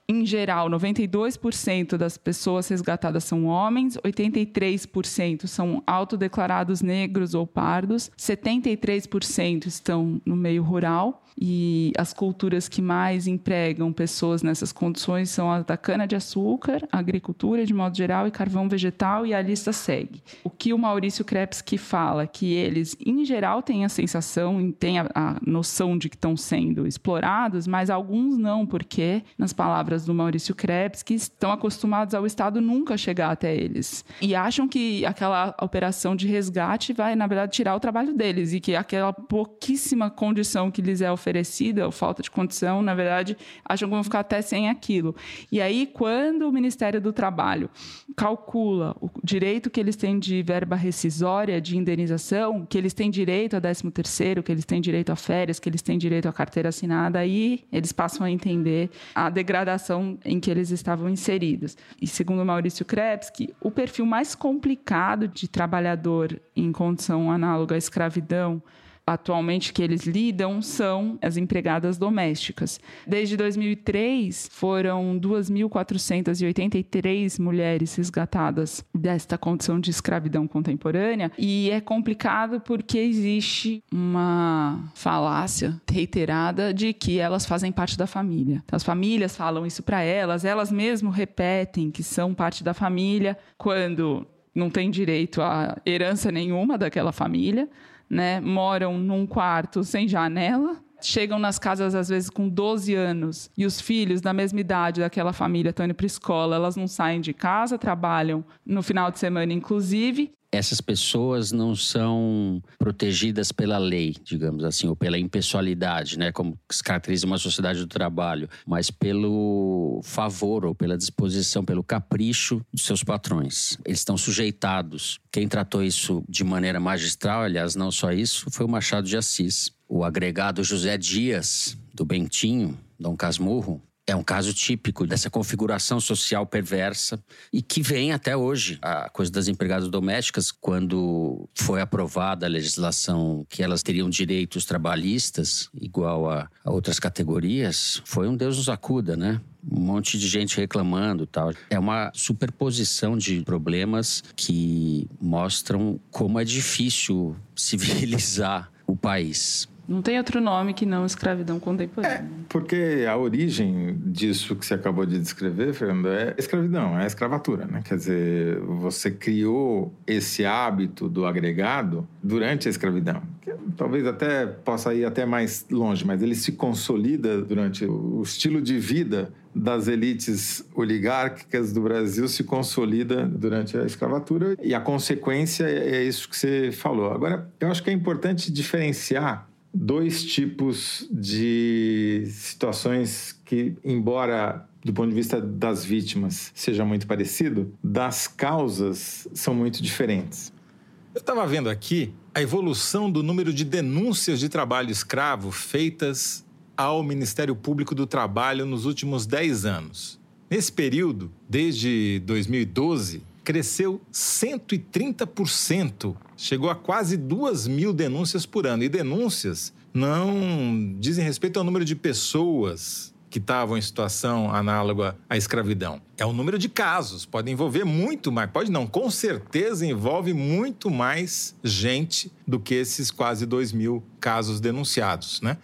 S6: em geral, 92% das pessoas resgatadas são homens, 83% são autodeclarados negros ou pardos, 73% estão no meio rural e as culturas que mais empregam pessoas nessas condições são a da cana-de-açúcar, agricultura de modo geral e carvão vegetal, e a lista segue. O que o Maurício Krepski fala, que eles, em geral, têm a sensação, têm a, a noção de que estão sendo explorados, mas alguns não, porque, nas palavras do Maurício Krepski, estão acostumados ao Estado nunca chegar até eles. E acham que aquela operação de resgate vai, na verdade, tirar o trabalho deles e que aquela pouquíssima condição que lhes é oferecida oferecida, ou falta de condição, na verdade, acham que vão ficar até sem aquilo. E aí, quando o Ministério do Trabalho calcula o direito que eles têm de verba rescisória, de indenização, que eles têm direito a 13 terceiro, que eles têm direito a férias, que eles têm direito à carteira assinada, aí eles passam a entender a degradação em que eles estavam inseridos. E segundo Maurício Krebsky, o perfil mais complicado de trabalhador em condição análoga à escravidão atualmente que eles lidam são as empregadas domésticas. Desde 2003, foram 2.483 mulheres resgatadas desta condição de escravidão contemporânea e é complicado porque existe uma falácia reiterada de que elas fazem parte da família. As famílias falam isso para elas, elas mesmo repetem que são parte da família quando não tem direito a herança nenhuma daquela família né, moram num quarto sem janela, chegam nas casas às vezes com 12 anos e os filhos da mesma idade daquela família estão indo para escola, elas não saem de casa, trabalham no final de semana inclusive
S2: essas pessoas não são protegidas pela lei, digamos assim, ou pela impessoalidade, né, como se caracteriza uma sociedade do trabalho, mas pelo favor ou pela disposição, pelo capricho dos seus patrões. Eles estão sujeitados. Quem tratou isso de maneira magistral, aliás, não só isso, foi o Machado de Assis. O agregado José Dias, do Bentinho, Dom Casmurro, é um caso típico dessa configuração social perversa e que vem até hoje. A coisa das empregadas domésticas, quando foi aprovada a legislação que elas teriam direitos trabalhistas igual a, a outras categorias, foi um Deus nos acuda, né? um monte de gente reclamando tal. É uma superposição de problemas que mostram como é difícil civilizar o país.
S6: Não tem outro nome que não escravidão contemporânea. É,
S4: porque a origem disso que você acabou de descrever, Fernando, é escravidão, é escravatura, né? Quer dizer, você criou esse hábito do agregado durante a escravidão. Talvez até possa ir até mais longe, mas ele se consolida durante o estilo de vida das elites oligárquicas do Brasil se consolida durante a escravatura e a consequência é isso que você falou. Agora, eu acho que é importante diferenciar dois tipos de situações que, embora do ponto de vista das vítimas seja muito parecido, das causas são muito diferentes.
S8: Eu estava vendo aqui a evolução do número de denúncias de trabalho escravo feitas ao Ministério Público do Trabalho nos últimos 10 anos. Nesse período, desde 2012, cresceu 130%. Chegou a quase 2 mil denúncias por ano. E denúncias não dizem respeito ao número de pessoas que estavam em situação análoga à escravidão. É o número de casos, pode envolver muito mais, pode não, com certeza envolve muito mais gente do que esses quase 2 mil casos denunciados, né?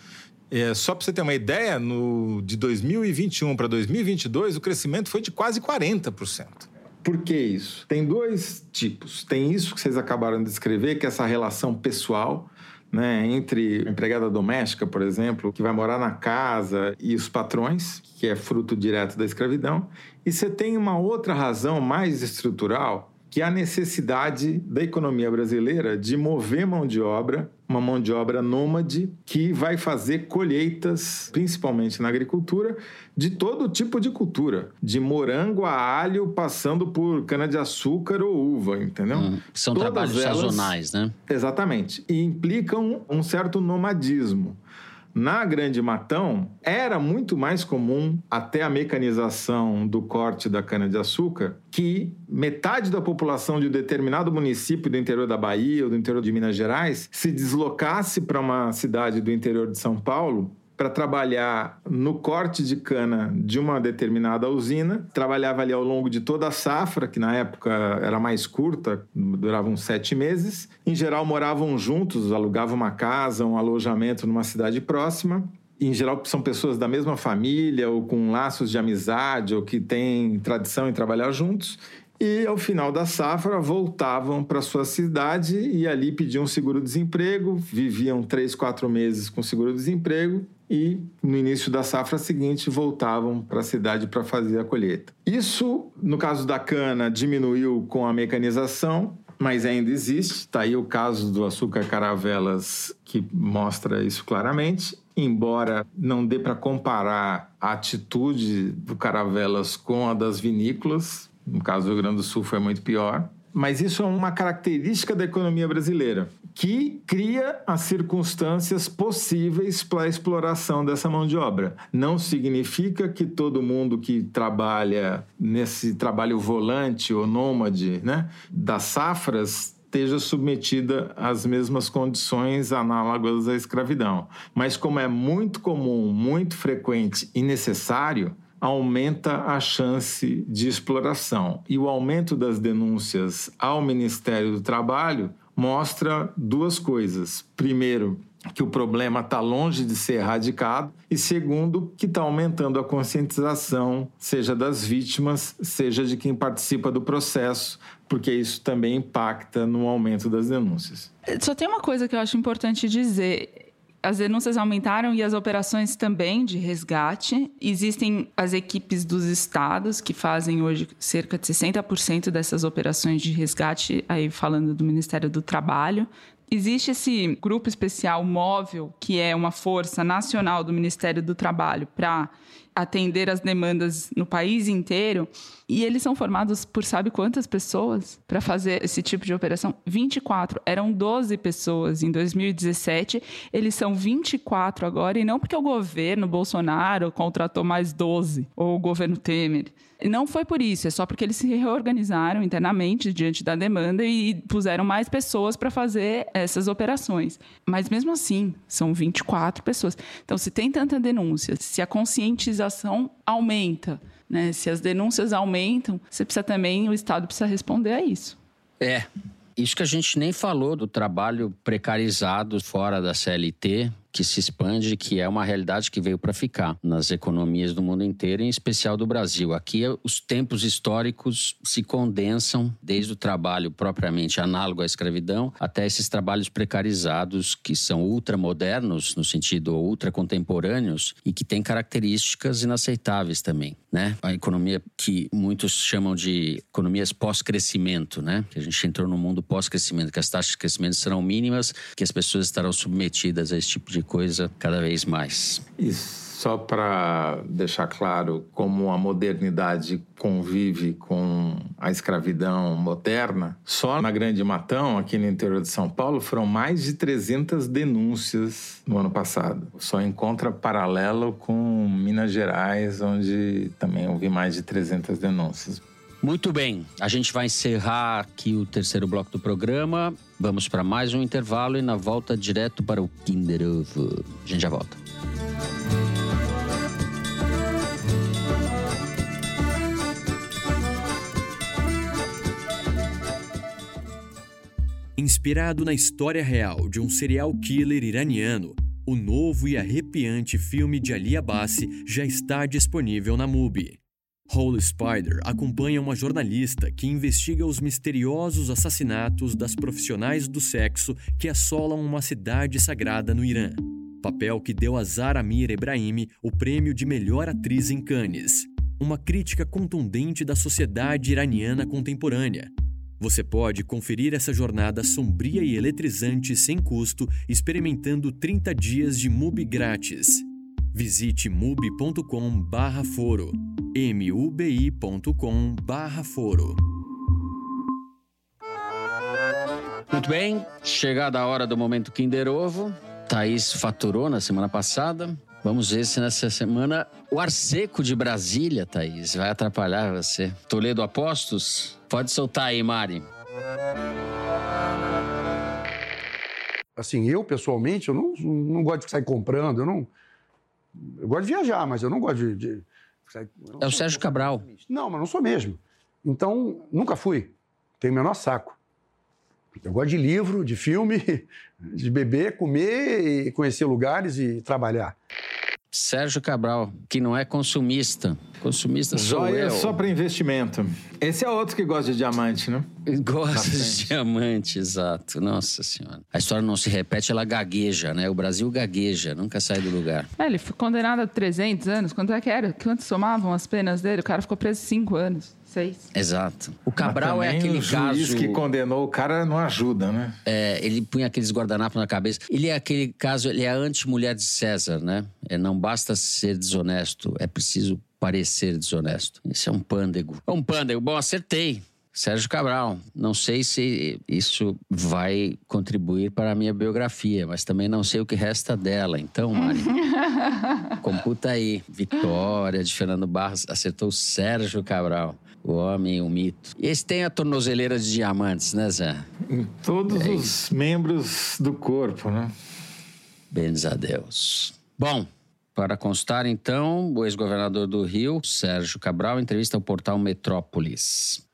S8: É, só para você ter uma ideia, no, de 2021 para 2022, o crescimento foi de quase 40%.
S4: Por que isso? Tem dois tipos. Tem isso que vocês acabaram de descrever, que é essa relação pessoal né, entre empregada doméstica, por exemplo, que vai morar na casa, e os patrões, que é fruto direto da escravidão. E você tem uma outra razão mais estrutural, que é a necessidade da economia brasileira de mover mão de obra, uma mão de obra nômade, que vai fazer colheitas, principalmente na agricultura, de todo tipo de cultura, de morango a alho, passando por cana-de-açúcar ou uva, entendeu? Hum,
S2: são Todas trabalhos elas, sazonais, né?
S4: Exatamente. E implicam um certo nomadismo. Na Grande Matão, era muito mais comum, até a mecanização do corte da cana-de-açúcar, que metade da população de um determinado município do interior da Bahia ou do interior de Minas Gerais se deslocasse para uma cidade do interior de São Paulo para trabalhar no corte de cana de uma determinada usina. Trabalhava ali ao longo de toda a safra, que na época era mais curta, durava uns sete meses. Em geral, moravam juntos, alugavam uma casa, um alojamento numa cidade próxima em geral são pessoas da mesma família ou com laços de amizade ou que têm tradição em trabalhar juntos. E ao final da safra voltavam para sua cidade e ali pediam seguro-desemprego, viviam três, quatro meses com seguro-desemprego e no início da safra seguinte voltavam para a cidade para fazer a colheita. Isso, no caso da cana, diminuiu com a mecanização, mas ainda existe. Está aí o caso do açúcar caravelas que mostra isso claramente. Embora não dê para comparar a atitude do caravelas com a das vinícolas, no caso do Rio Grande do Sul foi muito pior. Mas isso é uma característica da economia brasileira que cria as circunstâncias possíveis para a exploração dessa mão de obra. Não significa que todo mundo que trabalha nesse trabalho volante ou nômade né, das safras esteja submetida às mesmas condições análogas à escravidão. Mas como é muito comum, muito frequente e necessário, aumenta a chance de exploração. E o aumento das denúncias ao Ministério do Trabalho mostra duas coisas. Primeiro, que o problema está longe de ser erradicado, e segundo, que está aumentando a conscientização, seja das vítimas, seja de quem participa do processo, porque isso também impacta no aumento das denúncias.
S6: Só tem uma coisa que eu acho importante dizer as denúncias aumentaram e as operações também de resgate. Existem as equipes dos estados que fazem hoje cerca de 60% dessas operações de resgate, aí falando do Ministério do Trabalho. Existe esse grupo especial móvel, que é uma força nacional do Ministério do Trabalho para atender as demandas no país inteiro. E eles são formados por sabe quantas pessoas para fazer esse tipo de operação? 24. Eram 12 pessoas em 2017, eles são 24 agora, e não porque o governo Bolsonaro contratou mais 12, ou o governo Temer. Não foi por isso, é só porque eles se reorganizaram internamente diante da demanda e puseram mais pessoas para fazer essas operações. Mas mesmo assim, são 24 pessoas. Então, se tem tanta denúncia, se a conscientização aumenta, né, se as denúncias aumentam, você precisa também, o Estado precisa responder a isso.
S2: É. Isso que a gente nem falou do trabalho precarizado fora da CLT, que se expande, que é uma realidade que veio para ficar nas economias do mundo inteiro, em especial do Brasil. Aqui, os tempos históricos se condensam desde o trabalho propriamente análogo à escravidão até esses trabalhos precarizados que são ultramodernos, no sentido ultracontemporâneos, e que têm características inaceitáveis também. Né? A economia que muitos chamam de economias pós-crescimento, né? que a gente entrou no mundo pós-crescimento, que as taxas de crescimento serão mínimas, que as pessoas estarão submetidas a esse tipo de coisa cada vez mais.
S4: E só para deixar claro como a modernidade convive com a escravidão moderna, só na Grande Matão, aqui no interior de São Paulo, foram mais de 300 denúncias no ano passado. Só encontra paralelo com Minas Gerais, onde também houve mais de 300 denúncias.
S2: Muito bem, a gente vai encerrar aqui o terceiro bloco do programa. Vamos para mais um intervalo e na volta direto para o Kinder Ovo. A gente já volta.
S9: Inspirado na história real de um serial killer iraniano, o novo e arrepiante filme de Ali Abassi já está disponível na MUBI. Holy Spider acompanha uma jornalista que investiga os misteriosos assassinatos das profissionais do sexo que assolam uma cidade sagrada no Irã. Papel que deu a Zara Amir Ebrahimi o prêmio de melhor atriz em Cannes. Uma crítica contundente da sociedade iraniana contemporânea. Você pode conferir essa jornada sombria e eletrizante sem custo, experimentando 30 dias de MUBI grátis. Visite mubi.com/foro. mubi.com/foro.
S2: Muito bem, chegada a hora do momento Kinder Ovo. Thaís faturou na semana passada. Vamos ver se nessa semana o ar seco de Brasília, Thaís, vai atrapalhar você. Toledo Apostos? Pode soltar aí, Mari.
S10: Assim, eu pessoalmente, eu não, não gosto de sair comprando, eu não. Eu gosto de viajar, mas eu não gosto de. de não
S2: É o Sérgio Cabral.
S10: Não, mas não sou mesmo. Então, nunca fui. Tenho o menor saco. Eu gosto de livro, de filme, de beber, comer, e conhecer lugares e trabalhar.
S2: Sérgio Cabral, que não é consumista. Consumista sou
S4: Joia
S2: eu.
S4: só para investimento. Esse é outro que gosta de diamante, né?
S2: Gosta de diamante, exato. Nossa Senhora. A história não se repete, ela gagueja, né? O Brasil gagueja, nunca sai do lugar.
S6: É, ele foi condenado a 300 anos. Quanto é que era? Quanto somavam as penas dele? O cara ficou preso 5 anos. 6.
S2: Exato. O Cabral é aquele
S4: o juiz
S2: caso.
S4: que condenou o cara não ajuda, né?
S2: É, ele punha aqueles guardanapos na cabeça. Ele é aquele caso, ele é a anti-mulher de César, né? É, não basta ser desonesto, é preciso parecer desonesto. Esse é um pândego. É um pândego. Bom, acertei. Sérgio Cabral. Não sei se isso vai contribuir para a minha biografia, mas também não sei o que resta dela. Então, Mari, computa aí. Vitória de Fernando Barros acertou Sérgio Cabral. O homem, o mito. E esse tem a tornozeleira de diamantes, né, Zé?
S4: Em todos os membros do corpo, né?
S2: Bens a Deus. Bom, para constar, então, o ex-governador do Rio, Sérgio Cabral, entrevista ao portal Metrópolis.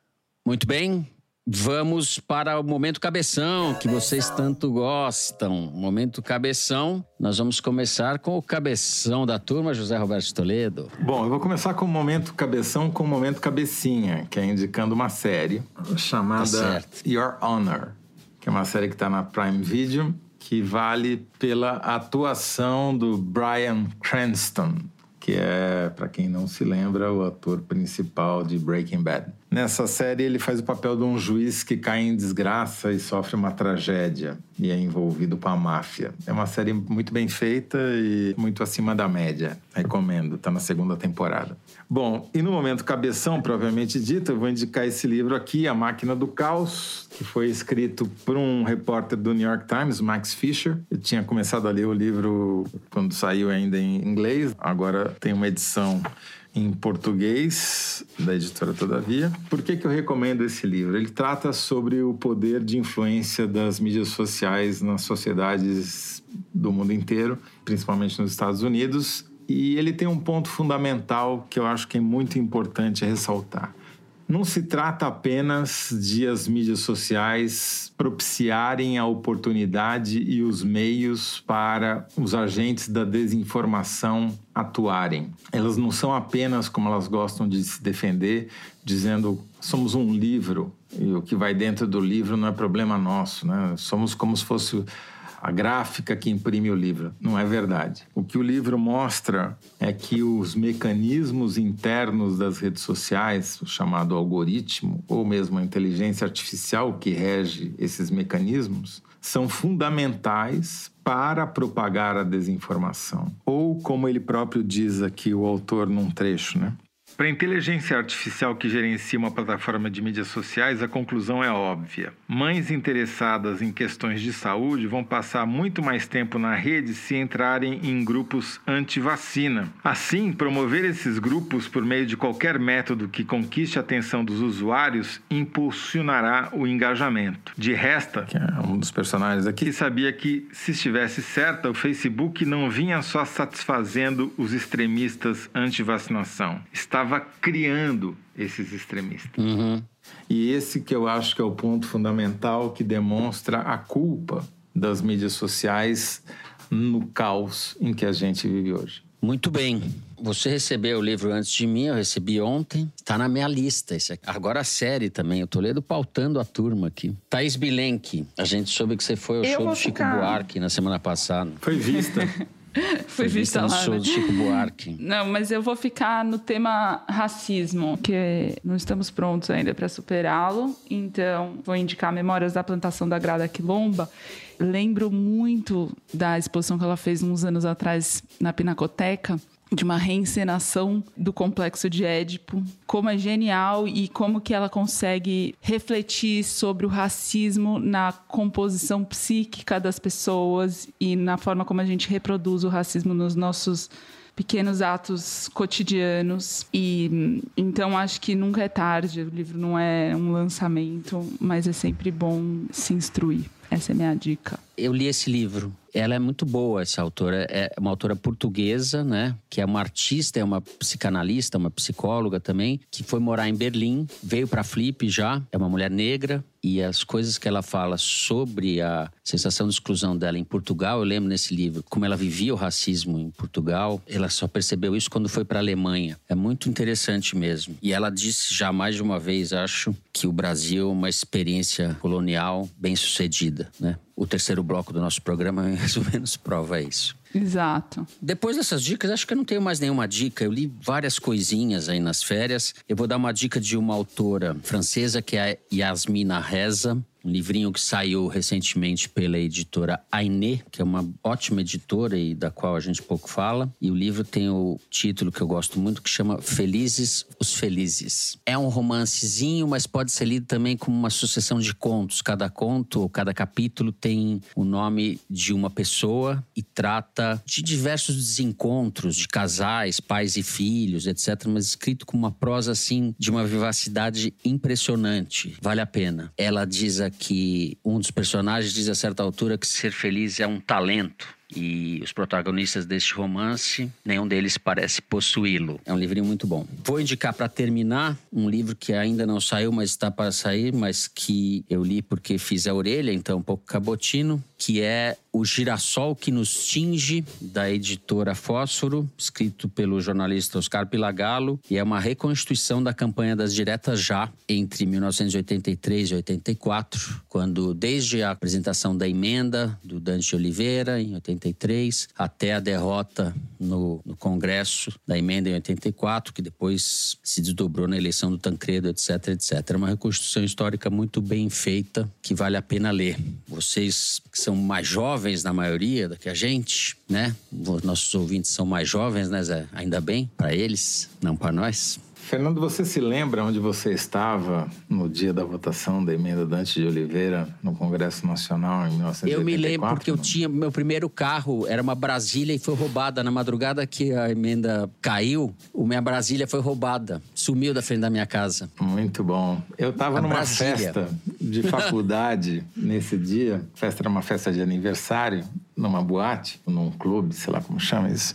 S2: Muito bem, vamos para o momento cabeção, que vocês tanto gostam. Momento cabeção. Nós vamos começar com o cabeção da turma, José Roberto Toledo.
S4: Bom, eu vou começar com o momento cabeção com o momento cabecinha, que é indicando uma série chamada
S2: Tá.
S4: Your Honor, que é uma série que está na Prime Video, que vale pela atuação do Brian Cranston, que é, para quem não se lembra, o ator principal de Breaking Bad. Nessa série, ele faz o papel de um juiz que cai em desgraça e sofre uma tragédia e é envolvido com a máfia. É uma série muito bem feita e muito acima da média. Recomendo, está na segunda temporada. Bom, e no momento cabeção, propriamente dito, eu vou indicar esse livro aqui, A Máquina do Caos, que foi escrito por um repórter do New York Times, Max Fisher. Eu tinha começado a ler o livro quando saiu ainda em inglês, agora tem uma edição em português, da editora Todavia. Por que, que eu recomendo esse livro? Ele trata sobre o poder de influência das mídias sociais nas sociedades do mundo inteiro, principalmente nos Estados Unidos. E ele tem um ponto fundamental que eu acho que é muito importante ressaltar. Não se trata apenas de as mídias sociais propiciarem a oportunidade e os meios para os agentes da desinformação atuarem. Elas não são apenas, como elas gostam de se defender, dizendo somos um livro e o que vai dentro do livro não é problema nosso, né? Somos como se fosse a gráfica que imprime o livro. Não é verdade. O que o livro mostra é que os mecanismos internos das redes sociais, o chamado algoritmo, ou mesmo a inteligência artificial que rege esses mecanismos, são fundamentais para propagar a desinformação. Ou, como ele próprio diz aqui, o autor num trecho, né? Para a inteligência artificial que gerencia uma plataforma de mídias sociais, a conclusão é óbvia. Mães interessadas em questões de saúde vão passar muito mais tempo na rede se entrarem em grupos anti-vacina. Assim, promover esses grupos por meio de qualquer método que conquiste a atenção dos usuários impulsionará o engajamento. De resta, que é um dos personagens aqui, sabia que se estivesse certa, o Facebook não vinha só satisfazendo os extremistas anti-vacinação, estava criando esses extremistas.
S2: Uhum.
S4: E esse que eu acho que é o ponto fundamental que demonstra a culpa das mídias sociais no caos em que a gente vive hoje.
S2: Muito bem. Você recebeu o livro antes de mim, eu recebi ontem. Está na minha lista. Esse aqui. Agora a série também. O Toledo pautando a turma aqui. Thaís Bilenque, a gente soube que você foi ao
S6: Eu
S2: show do Chico
S6: ficar-
S2: Buarque na semana passada.
S4: Foi vista.
S6: Foi vista lá,
S2: show
S6: né?
S2: do Chico Buarque.
S6: Não, mas eu vou ficar no tema racismo, que não estamos prontos ainda para superá-lo. Então, vou indicar Memórias da Plantação da Grada Quilomba. Lembro muito da exposição que ela fez uns anos atrás na Pinacoteca, de uma reencenação do complexo de Édipo. Como é genial e como que ela consegue refletir sobre o racismo na composição psíquica das pessoas e na forma como a gente reproduz o racismo nos nossos pequenos atos cotidianos e então acho que nunca é tarde o livro não é um lançamento mas é sempre bom se instruir essa é minha dica
S2: Eu li esse livro. Ela é muito boa, essa autora. É uma autora portuguesa, né? Que é uma artista, é uma psicanalista, uma psicóloga também, que foi morar em Berlim, veio para Flip já. É uma mulher negra e as coisas que ela fala sobre a sensação de exclusão dela em Portugal, eu lembro nesse livro como ela vivia o racismo em Portugal. Ela só percebeu isso quando foi para a Alemanha. É muito interessante mesmo. E ela disse já mais de uma vez, acho, que o Brasil é uma experiência colonial bem sucedida, né? O terceiro bloco do nosso programa, mais ou menos, prova isso.
S6: exato
S2: Depois dessas dicas, acho que eu não tenho mais nenhuma dica. Eu li várias coisinhas aí nas férias. Eu vou dar uma dica de uma autora francesa que é a Yasmina Reza. Um livrinho que saiu recentemente pela editora Ainé, que é uma ótima editora e da qual a gente pouco fala. E o livro tem o título que eu gosto muito, que chama Felizes os Felizes. É um romancezinho, mas pode ser lido também como uma sucessão de contos. Cada conto ou cada capítulo tem o nome de uma pessoa e trata de diversos desencontros de casais, pais e filhos, etc. Mas escrito com uma prosa assim de uma vivacidade impressionante. Vale a pena. Ela diz aqui, um dos personagens diz a certa altura que ser feliz é um talento. E os protagonistas deste romance, nenhum deles parece possuí-lo. É um livrinho muito bom. Vou indicar para terminar um livro que ainda não saiu, mas está para sair, mas que eu li porque fiz a orelha, então um pouco cabotino, que é O Girassol que nos tinge, da editora Fósforo, escrito pelo jornalista Oscar Pilagalo, e é uma reconstituição da campanha das diretas já entre 1983 e 84, quando desde a apresentação da emenda do Dante Oliveira em 83 até a derrota no, no Congresso da emenda em 84, que depois se desdobrou na eleição do Tancredo, etc, etc. É uma reconstrução histórica muito bem feita que vale a pena ler. Vocês que são mais jovens na maioria do que a gente, né? Os nossos ouvintes são mais jovens, né, Zé? Ainda bem para eles, não para nós.
S4: Fernando, você se lembra onde você estava no dia da votação da emenda Dante de Oliveira no Congresso Nacional em 1984?
S2: Eu me lembro porque eu tinha meu primeiro carro era uma Brasília e foi roubada na madrugada que a emenda caiu. O minha Brasília foi roubada, sumiu da frente da minha casa.
S4: Muito bom. Eu estava numa
S2: Brasília.
S4: festa de faculdade nesse dia. A festa era uma festa de aniversário, numa boate, num clube, sei lá como chama isso.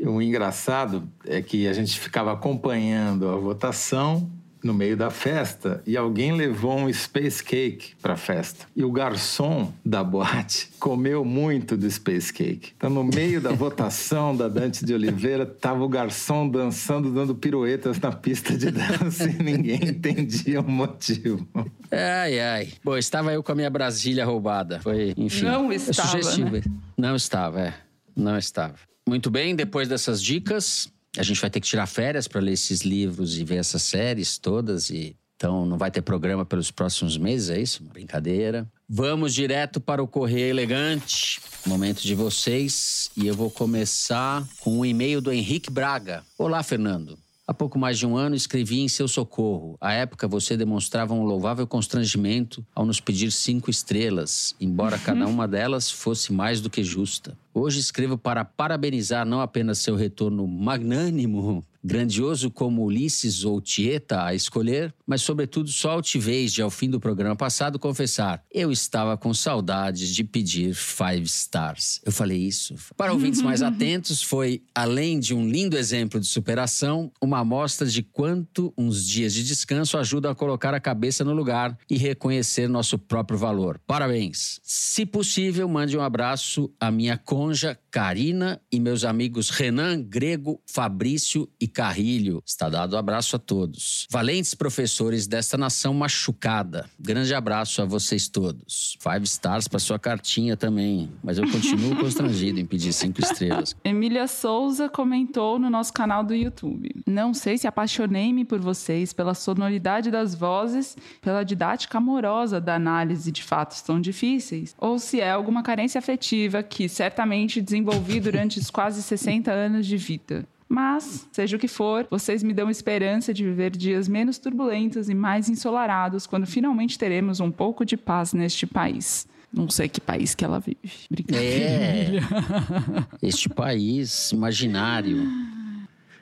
S4: O engraçado é que a gente ficava acompanhando a votação no meio da festa e alguém levou um space cake para festa. E o garçom da boate comeu muito do space cake. Então, no meio da votação da Dante de Oliveira, tava o garçom dançando, dando piruetas na pista de dança e ninguém entendia o motivo.
S2: Ai, ai. Bom, estava eu com a minha Brasília roubada. Foi, enfim.
S6: Não
S2: é
S6: estava,
S2: sugestivo.
S6: né?
S2: Não estava, é. Não estava. Muito bem, depois dessas dicas, a gente vai ter que tirar férias para ler esses livros e ver essas séries todas e então não vai ter programa pelos próximos meses, é isso? Brincadeira. Vamos direto para o Correio Elegante, momento de vocês. E eu vou começar com um e-mail do Henrique Braga. Olá, Fernando. Há pouco mais de um ano escrevi em seu socorro. À época, você demonstrava um louvável constrangimento ao nos pedir cinco estrelas, embora cada uma delas fosse mais do que justa. Hoje escrevo para parabenizar não apenas seu retorno magnânimo, grandioso como Ulisses ou Tieta a escolher, mas sobretudo sua altivez de, ao fim do programa passado, confessar: eu estava com saudades de pedir five stars. Eu falei isso. Para ouvintes mais atentos, foi, além de um lindo exemplo de superação, uma amostra de quanto uns dias de descanso ajudam a colocar a cabeça no lugar e reconhecer nosso próprio valor. Parabéns! Se possível, mande um abraço à minha conja Karina e meus amigos Renan, Grego, Fabrício e Carrilho. Está dado um abraço a todos. Valentes professores desta nação machucada. Grande abraço a vocês todos. Five stars para sua cartinha também. Mas eu continuo constrangido em pedir cinco estrelas.
S6: Emília Souza comentou no nosso canal do YouTube. Não sei se apaixonei-me por vocês pela sonoridade das vozes, pela didática amorosa da análise de fatos tão difíceis, ou se é alguma carência afetiva que certamente desenvolvi durante os quase 60 anos de vida. Mas, seja o que for, vocês me dão esperança de viver dias menos turbulentos e mais ensolarados quando finalmente teremos um pouco de paz neste país. Não sei que país que ela vive. Brincadeira.
S2: É. Este país imaginário.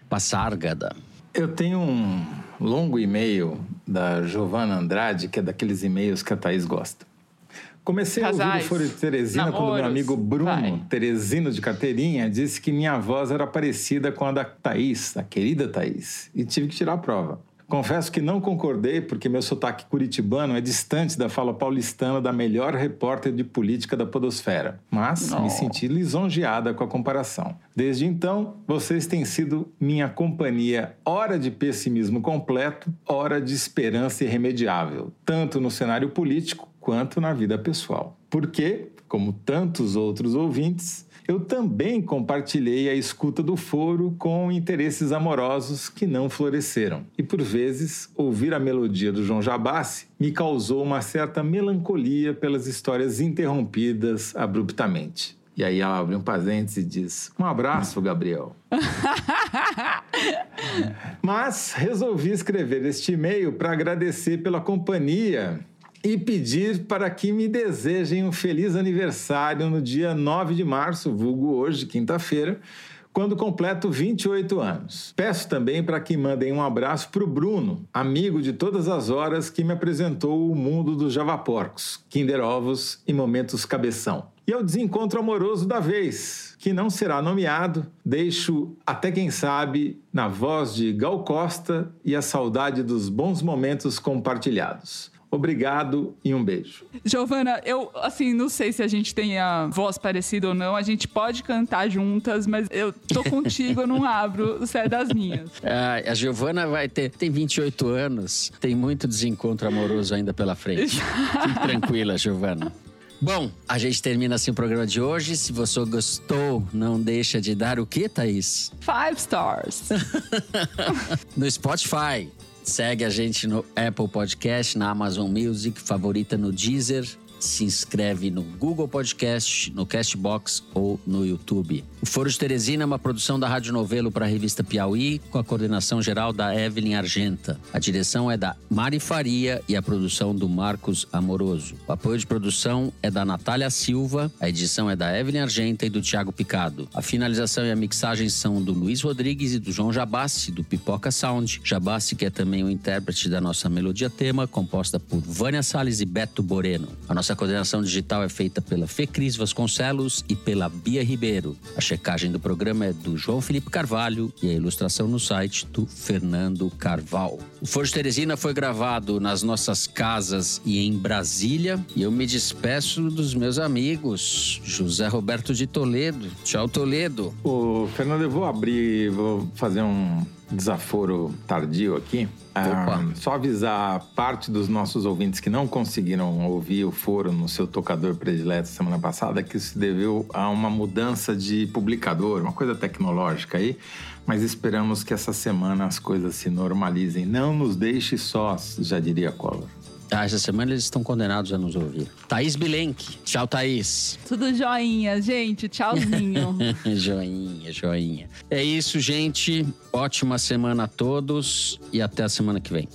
S2: Passárgada.
S4: Eu tenho um longo e-mail da Giovana Andrade, que é daqueles e-mails que a Thaís gosta. Comecei a ouvir o
S6: Casais,
S4: Foro de Teresina quando meu
S6: namoros,
S4: amigo Bruno,
S6: vai.
S4: Teresino de Carteirinha, disse que minha voz era parecida com a da Thaís, a querida Thaís, e tive que tirar a prova. Confesso que não concordei, porque meu sotaque curitibano é distante da fala paulistana da melhor repórter de política da podosfera. Mas me senti lisonjeada com a comparação. Desde então, vocês têm sido minha companhia, hora de pessimismo completo, hora de esperança irremediável, tanto no cenário político quanto na vida pessoal. Porque, como tantos outros ouvintes, eu também compartilhei a escuta do foro com interesses amorosos que não floresceram. E por vezes, ouvir a melodia do João Jabassi me causou uma certa melancolia pelas histórias interrompidas abruptamente. E aí ela abre um parênteses e diz: Um abraço, Gabriel. Mas resolvi escrever este e-mail para agradecer pela companhia e pedir para que me desejem um feliz aniversário no dia 9 de março, vulgo hoje, quinta-feira, quando completo 28 anos. Peço também para que mandem um abraço para o Bruno, amigo de todas as horas que me apresentou o mundo dos javaporcos, Kinder Ovos e Momentos Cabeção. E ao desencontro amoroso da vez, que não será nomeado, deixo até quem sabe na voz de Gal Costa e a saudade dos bons momentos compartilhados. Obrigado e um beijo.
S6: Giovana, eu, assim, não sei se a gente tem a voz parecida ou não. A gente pode cantar juntas, mas eu tô contigo, eu não abro o céu das minhas.
S2: Ah, a Giovana vai ter. Tem 28 anos, tem muito desencontro amoroso ainda pela frente. Fique tranquila, Giovana. Bom, a gente termina assim o programa de hoje. Se você gostou, não deixa de dar o quê, Thaís?
S6: Five stars.
S2: no Spotify. Segue a gente no Apple Podcast, na Amazon Music, favorita no Deezer. Se inscreve no Google Podcast, no Castbox ou no YouTube. O Foro de Teresina é uma produção da Rádio Novelo para a revista Piauí, com a coordenação geral da Evelyn Argenta. A direção é da Mari Faria e a produção do Marcos Amoroso. O apoio de produção é da Natália Silva, a edição é da Evelyn Argenta e do Tiago Picado. A finalização e a mixagem são do Luiz Rodrigues e do João Jabassi, do Pipoca Sound. Jabassi, que é também o intérprete da nossa melodia tema, composta por Vânia Salles e Beto Boreno. A nossa coordenação digital é feita pela Fecris Vasconcelos e pela Bia Ribeiro. A checagem do programa é do João Felipe Carvalho e a ilustração no site do Fernando Carval. O Foro de Teresina foi gravado nas nossas casas e em Brasília. E eu me despeço dos meus amigos. José Roberto de Toledo. Tchau, Toledo.
S4: Ô, Fernando, eu vou abrir, vou fazer um desaforo tardio aqui. Ah, só avisar parte dos nossos ouvintes que não conseguiram ouvir o foro no seu tocador predileto semana passada que isso se deveu a uma mudança de publicador, uma coisa tecnológica aí, mas esperamos que essa semana as coisas se normalizem. Não nos deixe sós, já diria Collor.
S2: Ah, essa semana eles estão condenados a nos ouvir. Thaís Bilenque. Tchau, Thaís.
S6: Tudo joinha, gente. Tchauzinho.
S2: joinha, joinha. É isso, gente. Ótima semana a todos e até a semana que vem.